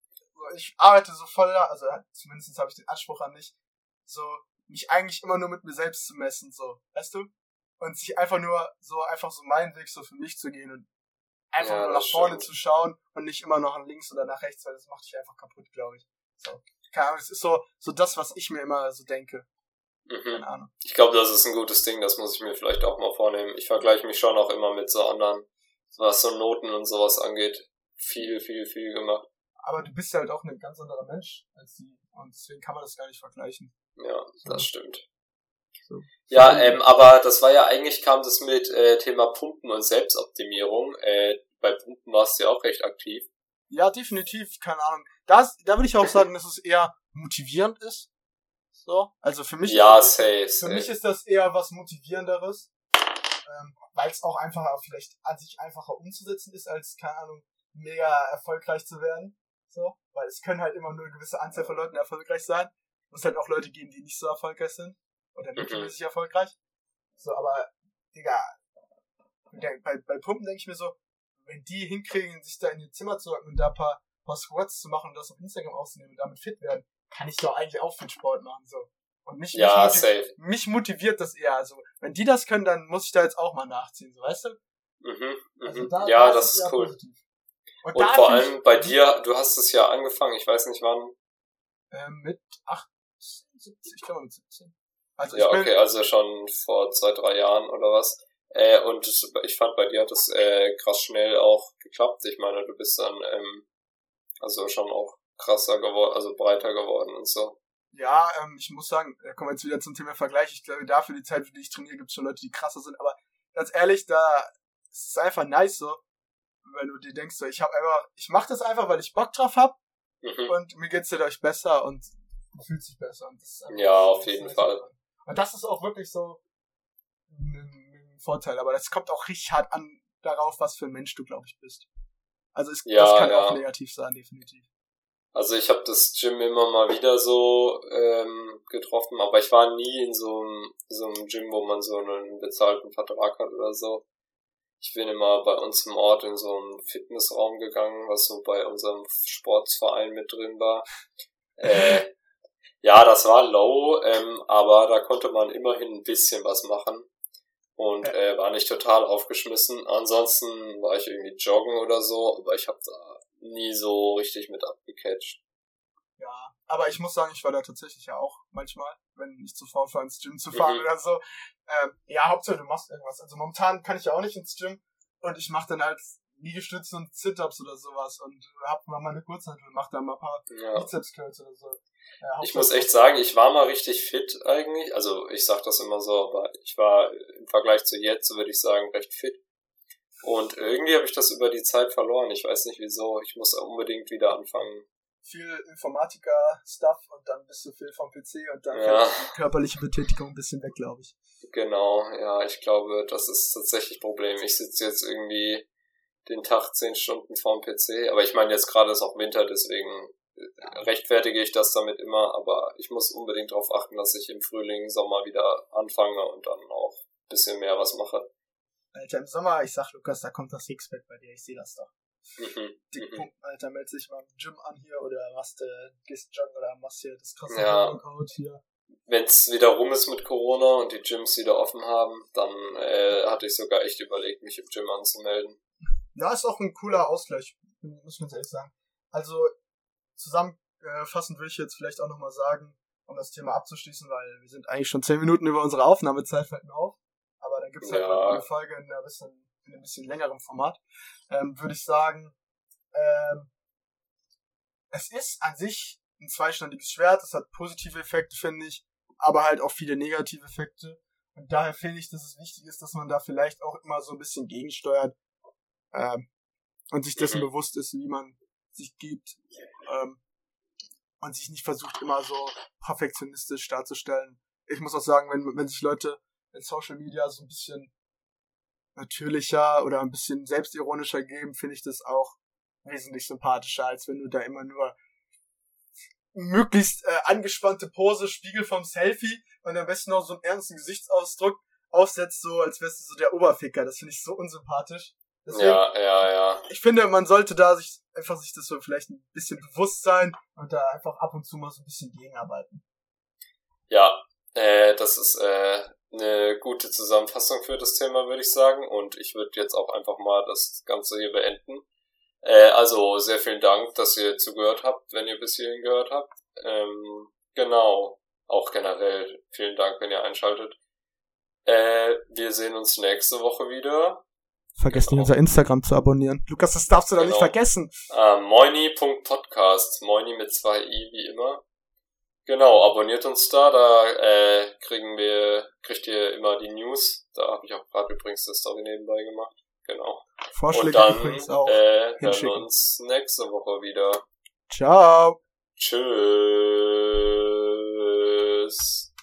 ich arbeite so voll, also zumindest habe ich den Anspruch an mich, so mich eigentlich immer nur mit mir selbst zu messen, so, weißt du? Und sich einfach nur so, einfach so meinen Weg so für mich zu gehen und einfach ja, nur nach vorne stimmt. zu schauen und nicht immer noch nach links oder nach rechts, weil das macht dich einfach kaputt, glaube ich. So. Keine Ahnung, es ist so, so das, was ich mir immer so denke. Mhm. Keine Ahnung. Ich glaube, das ist ein gutes Ding, das muss ich mir vielleicht auch mal vornehmen. Ich vergleiche mich schon auch immer mit so anderen, was so Noten und sowas angeht. Viel, viel, viel gemacht. Aber du bist ja halt auch ein ganz anderer Mensch als sie. Und deswegen kann man das gar nicht vergleichen. Ja, das so. stimmt. So. Ja, ähm, aber das war ja eigentlich kam das mit äh, Thema Pumpen und Selbstoptimierung. Äh, bei Pumpen warst du ja auch recht aktiv. Ja, definitiv, keine Ahnung. Das, da würde ich auch sagen, dass es eher motivierend ist. So, also für mich. Ja, ist, safe, Für safe. mich ist das eher was motivierenderes, ähm, weil es auch einfacher, vielleicht an sich einfacher umzusetzen ist, als keine Ahnung mega erfolgreich zu werden. So, weil es können halt immer nur eine gewisse Anzahl von Leuten erfolgreich sein. Muss halt auch Leute geben, die nicht so erfolgreich sind. Oder mittelmäßig mhm. erfolgreich. So, aber, Digga, bei, bei Pumpen denke ich mir so, wenn die hinkriegen, sich da in ihr Zimmer zu hocken und da ein paar, paar Squats zu machen und das auf Instagram aufzunehmen und damit fit werden, kann ich doch eigentlich auch viel Sport machen, so. Und mich, ja, mich, motiviert, mich motiviert das eher. Also, wenn die das können, dann muss ich da jetzt auch mal nachziehen, so, weißt du? Mhm, mhm. Also da, ja, da das ist, ist cool. Positiv. Und, und vor allem bei dir, du hast es ja angefangen, ich weiß nicht wann. Ähm, mit 18, 17, ich glaube mit 17. Also ja, okay, also schon vor zwei, drei Jahren oder was. Äh, und ich fand bei dir hat das äh, krass schnell auch geklappt. Ich meine, du bist dann ähm, also schon auch krasser geworden, also breiter geworden und so. Ja, ähm, ich muss sagen, da kommen wir jetzt wieder zum Thema Vergleich. Ich glaube, dafür die Zeit, für die ich trainiere, gibt es schon Leute, die krasser sind. Aber ganz ehrlich, da ist es einfach nice so, wenn du dir denkst, so, ich habe einfach, ich mache das einfach, weil ich Bock drauf hab mhm. und mir geht's dadurch besser und du fühlst dich besser. Und das ja, auf jeden Fall. Und das ist auch wirklich so ein, ein, Vorteil. Aber das kommt auch richtig hart an darauf, was für ein Mensch du, glaube ich, bist. Also es, ja, das kann ja. auch negativ sein, definitiv. Also ich habe das Gym immer mal wieder so ähm, getroffen, aber ich war nie in so einem, so einem Gym, wo man so einen bezahlten Vertrag hat oder so. Ich bin immer bei uns im Ort in so einen Fitnessraum gegangen, was so bei unserem Sportsverein mit drin war. Äh, <laughs> ja, das war low, ähm, aber da konnte man immerhin ein bisschen was machen und äh, war nicht total aufgeschmissen. Ansonsten war ich irgendwie joggen oder so, aber ich habe da nie so richtig mit abgecatcht. Ja, aber ich muss sagen, ich war da tatsächlich ja auch manchmal, wenn ich zu faul war, ins Gym zu fahren mhm. oder so. Ähm, ja, Hauptsache du machst irgendwas. Also momentan kann ich ja auch nicht ins Gym und ich mache dann halt Liegestützen und Sit-Ups oder sowas und hab mal meine Kurzhantel und mach da mal ein paar ja. Bizeps-Curls oder so. Ja, ich muss echt sagen, ich war mal richtig fit eigentlich. Also ich sag das immer so, aber ich war im Vergleich zu jetzt, würde ich sagen, recht fit. Und irgendwie habe ich das über die Zeit verloren. Ich weiß nicht wieso. Ich muss unbedingt wieder anfangen. Viel Informatiker-Stuff und dann bist du viel vom PC und dann ja. die körperliche Betätigung ein bisschen weg, glaube ich. Genau, ja, ich glaube, das ist tatsächlich Problem. Ich sitze jetzt irgendwie den Tag zehn Stunden vorm PC, aber ich meine, jetzt gerade ist auch Winter, deswegen rechtfertige ich das damit immer, aber ich muss unbedingt darauf achten, dass ich im Frühling, Sommer wieder anfange und dann auch ein bisschen mehr was mache. Alter, im Sommer, ich sag Lukas, da kommt das Sixpack bei dir, ich sehe das doch. Mhm. Dickpumpen, mhm. Alter, meld dich mal im Gym an hier oder machst du, äh, gehst joggen oder machst hier das krasse ja. Workout hier. Wenn's wieder rum ist mit Corona und die Gyms wieder offen haben, dann äh, hatte ich sogar echt überlegt, mich im Gym anzumelden. Ja, ist auch ein cooler Ausgleich, muss ganz ehrlich sagen. Also zusammenfassend will ich jetzt vielleicht auch nochmal sagen, um das Thema abzuschließen, weil wir sind eigentlich schon zehn Minuten über unsere Aufnahmezeit, fällt mir auf. Aber da gibt's halt Ja. noch eine Folge in, einer bisschen, in einem bisschen längerem Format. Ähm, Würde ich sagen, ähm, es ist an sich ein zweischneidiges Schwert. Es hat positive Effekte, finde ich, aber halt auch viele negative Effekte. Und daher finde ich, dass es wichtig ist, dass man da vielleicht auch immer so ein bisschen gegensteuert ähm, und sich dessen Mhm. bewusst ist, wie man sich gibt ähm, und sich nicht versucht, immer so perfektionistisch darzustellen. Ich muss auch sagen, wenn, wenn sich Leute in Social Media so ein bisschen natürlicher oder ein bisschen selbstironischer geben, finde ich das auch wesentlich sympathischer, als wenn du da immer nur möglichst äh, angespannte Pose, Spiegel vom Selfie und am besten noch so einen ernsten Gesichtsausdruck aufsetzt, so als wärst du so der Oberficker. Das finde ich so unsympathisch. Deswegen, Ja, ja, ja. ich finde, man sollte da sich einfach sich das so vielleicht ein bisschen bewusst sein und da einfach ab und zu mal so ein bisschen gegenarbeiten. Ja, äh, das ist äh, eine gute Zusammenfassung für das Thema, würde ich sagen. Und ich würde jetzt auch einfach mal das Ganze hier beenden. Äh, also sehr vielen Dank, dass ihr zugehört habt, wenn ihr bis hierhin gehört habt. Ähm, genau. Auch generell vielen Dank, wenn ihr einschaltet. Äh, wir sehen uns nächste Woche wieder. Vergesst Genau. nicht, unser Instagram zu abonnieren. Lukas, das darfst du doch nicht Genau. vergessen. Äh, moini.podcast. Moini mit zwei i wie immer. Genau, abonniert uns da, da äh, kriegen wir, kriegt ihr immer die News. Da habe ich auch gerade übrigens eine Story nebenbei gemacht. Genau. Vorschläge Und dann übrigens auch. äh, hören wir uns nächste Woche wieder. Ciao. Tschüss.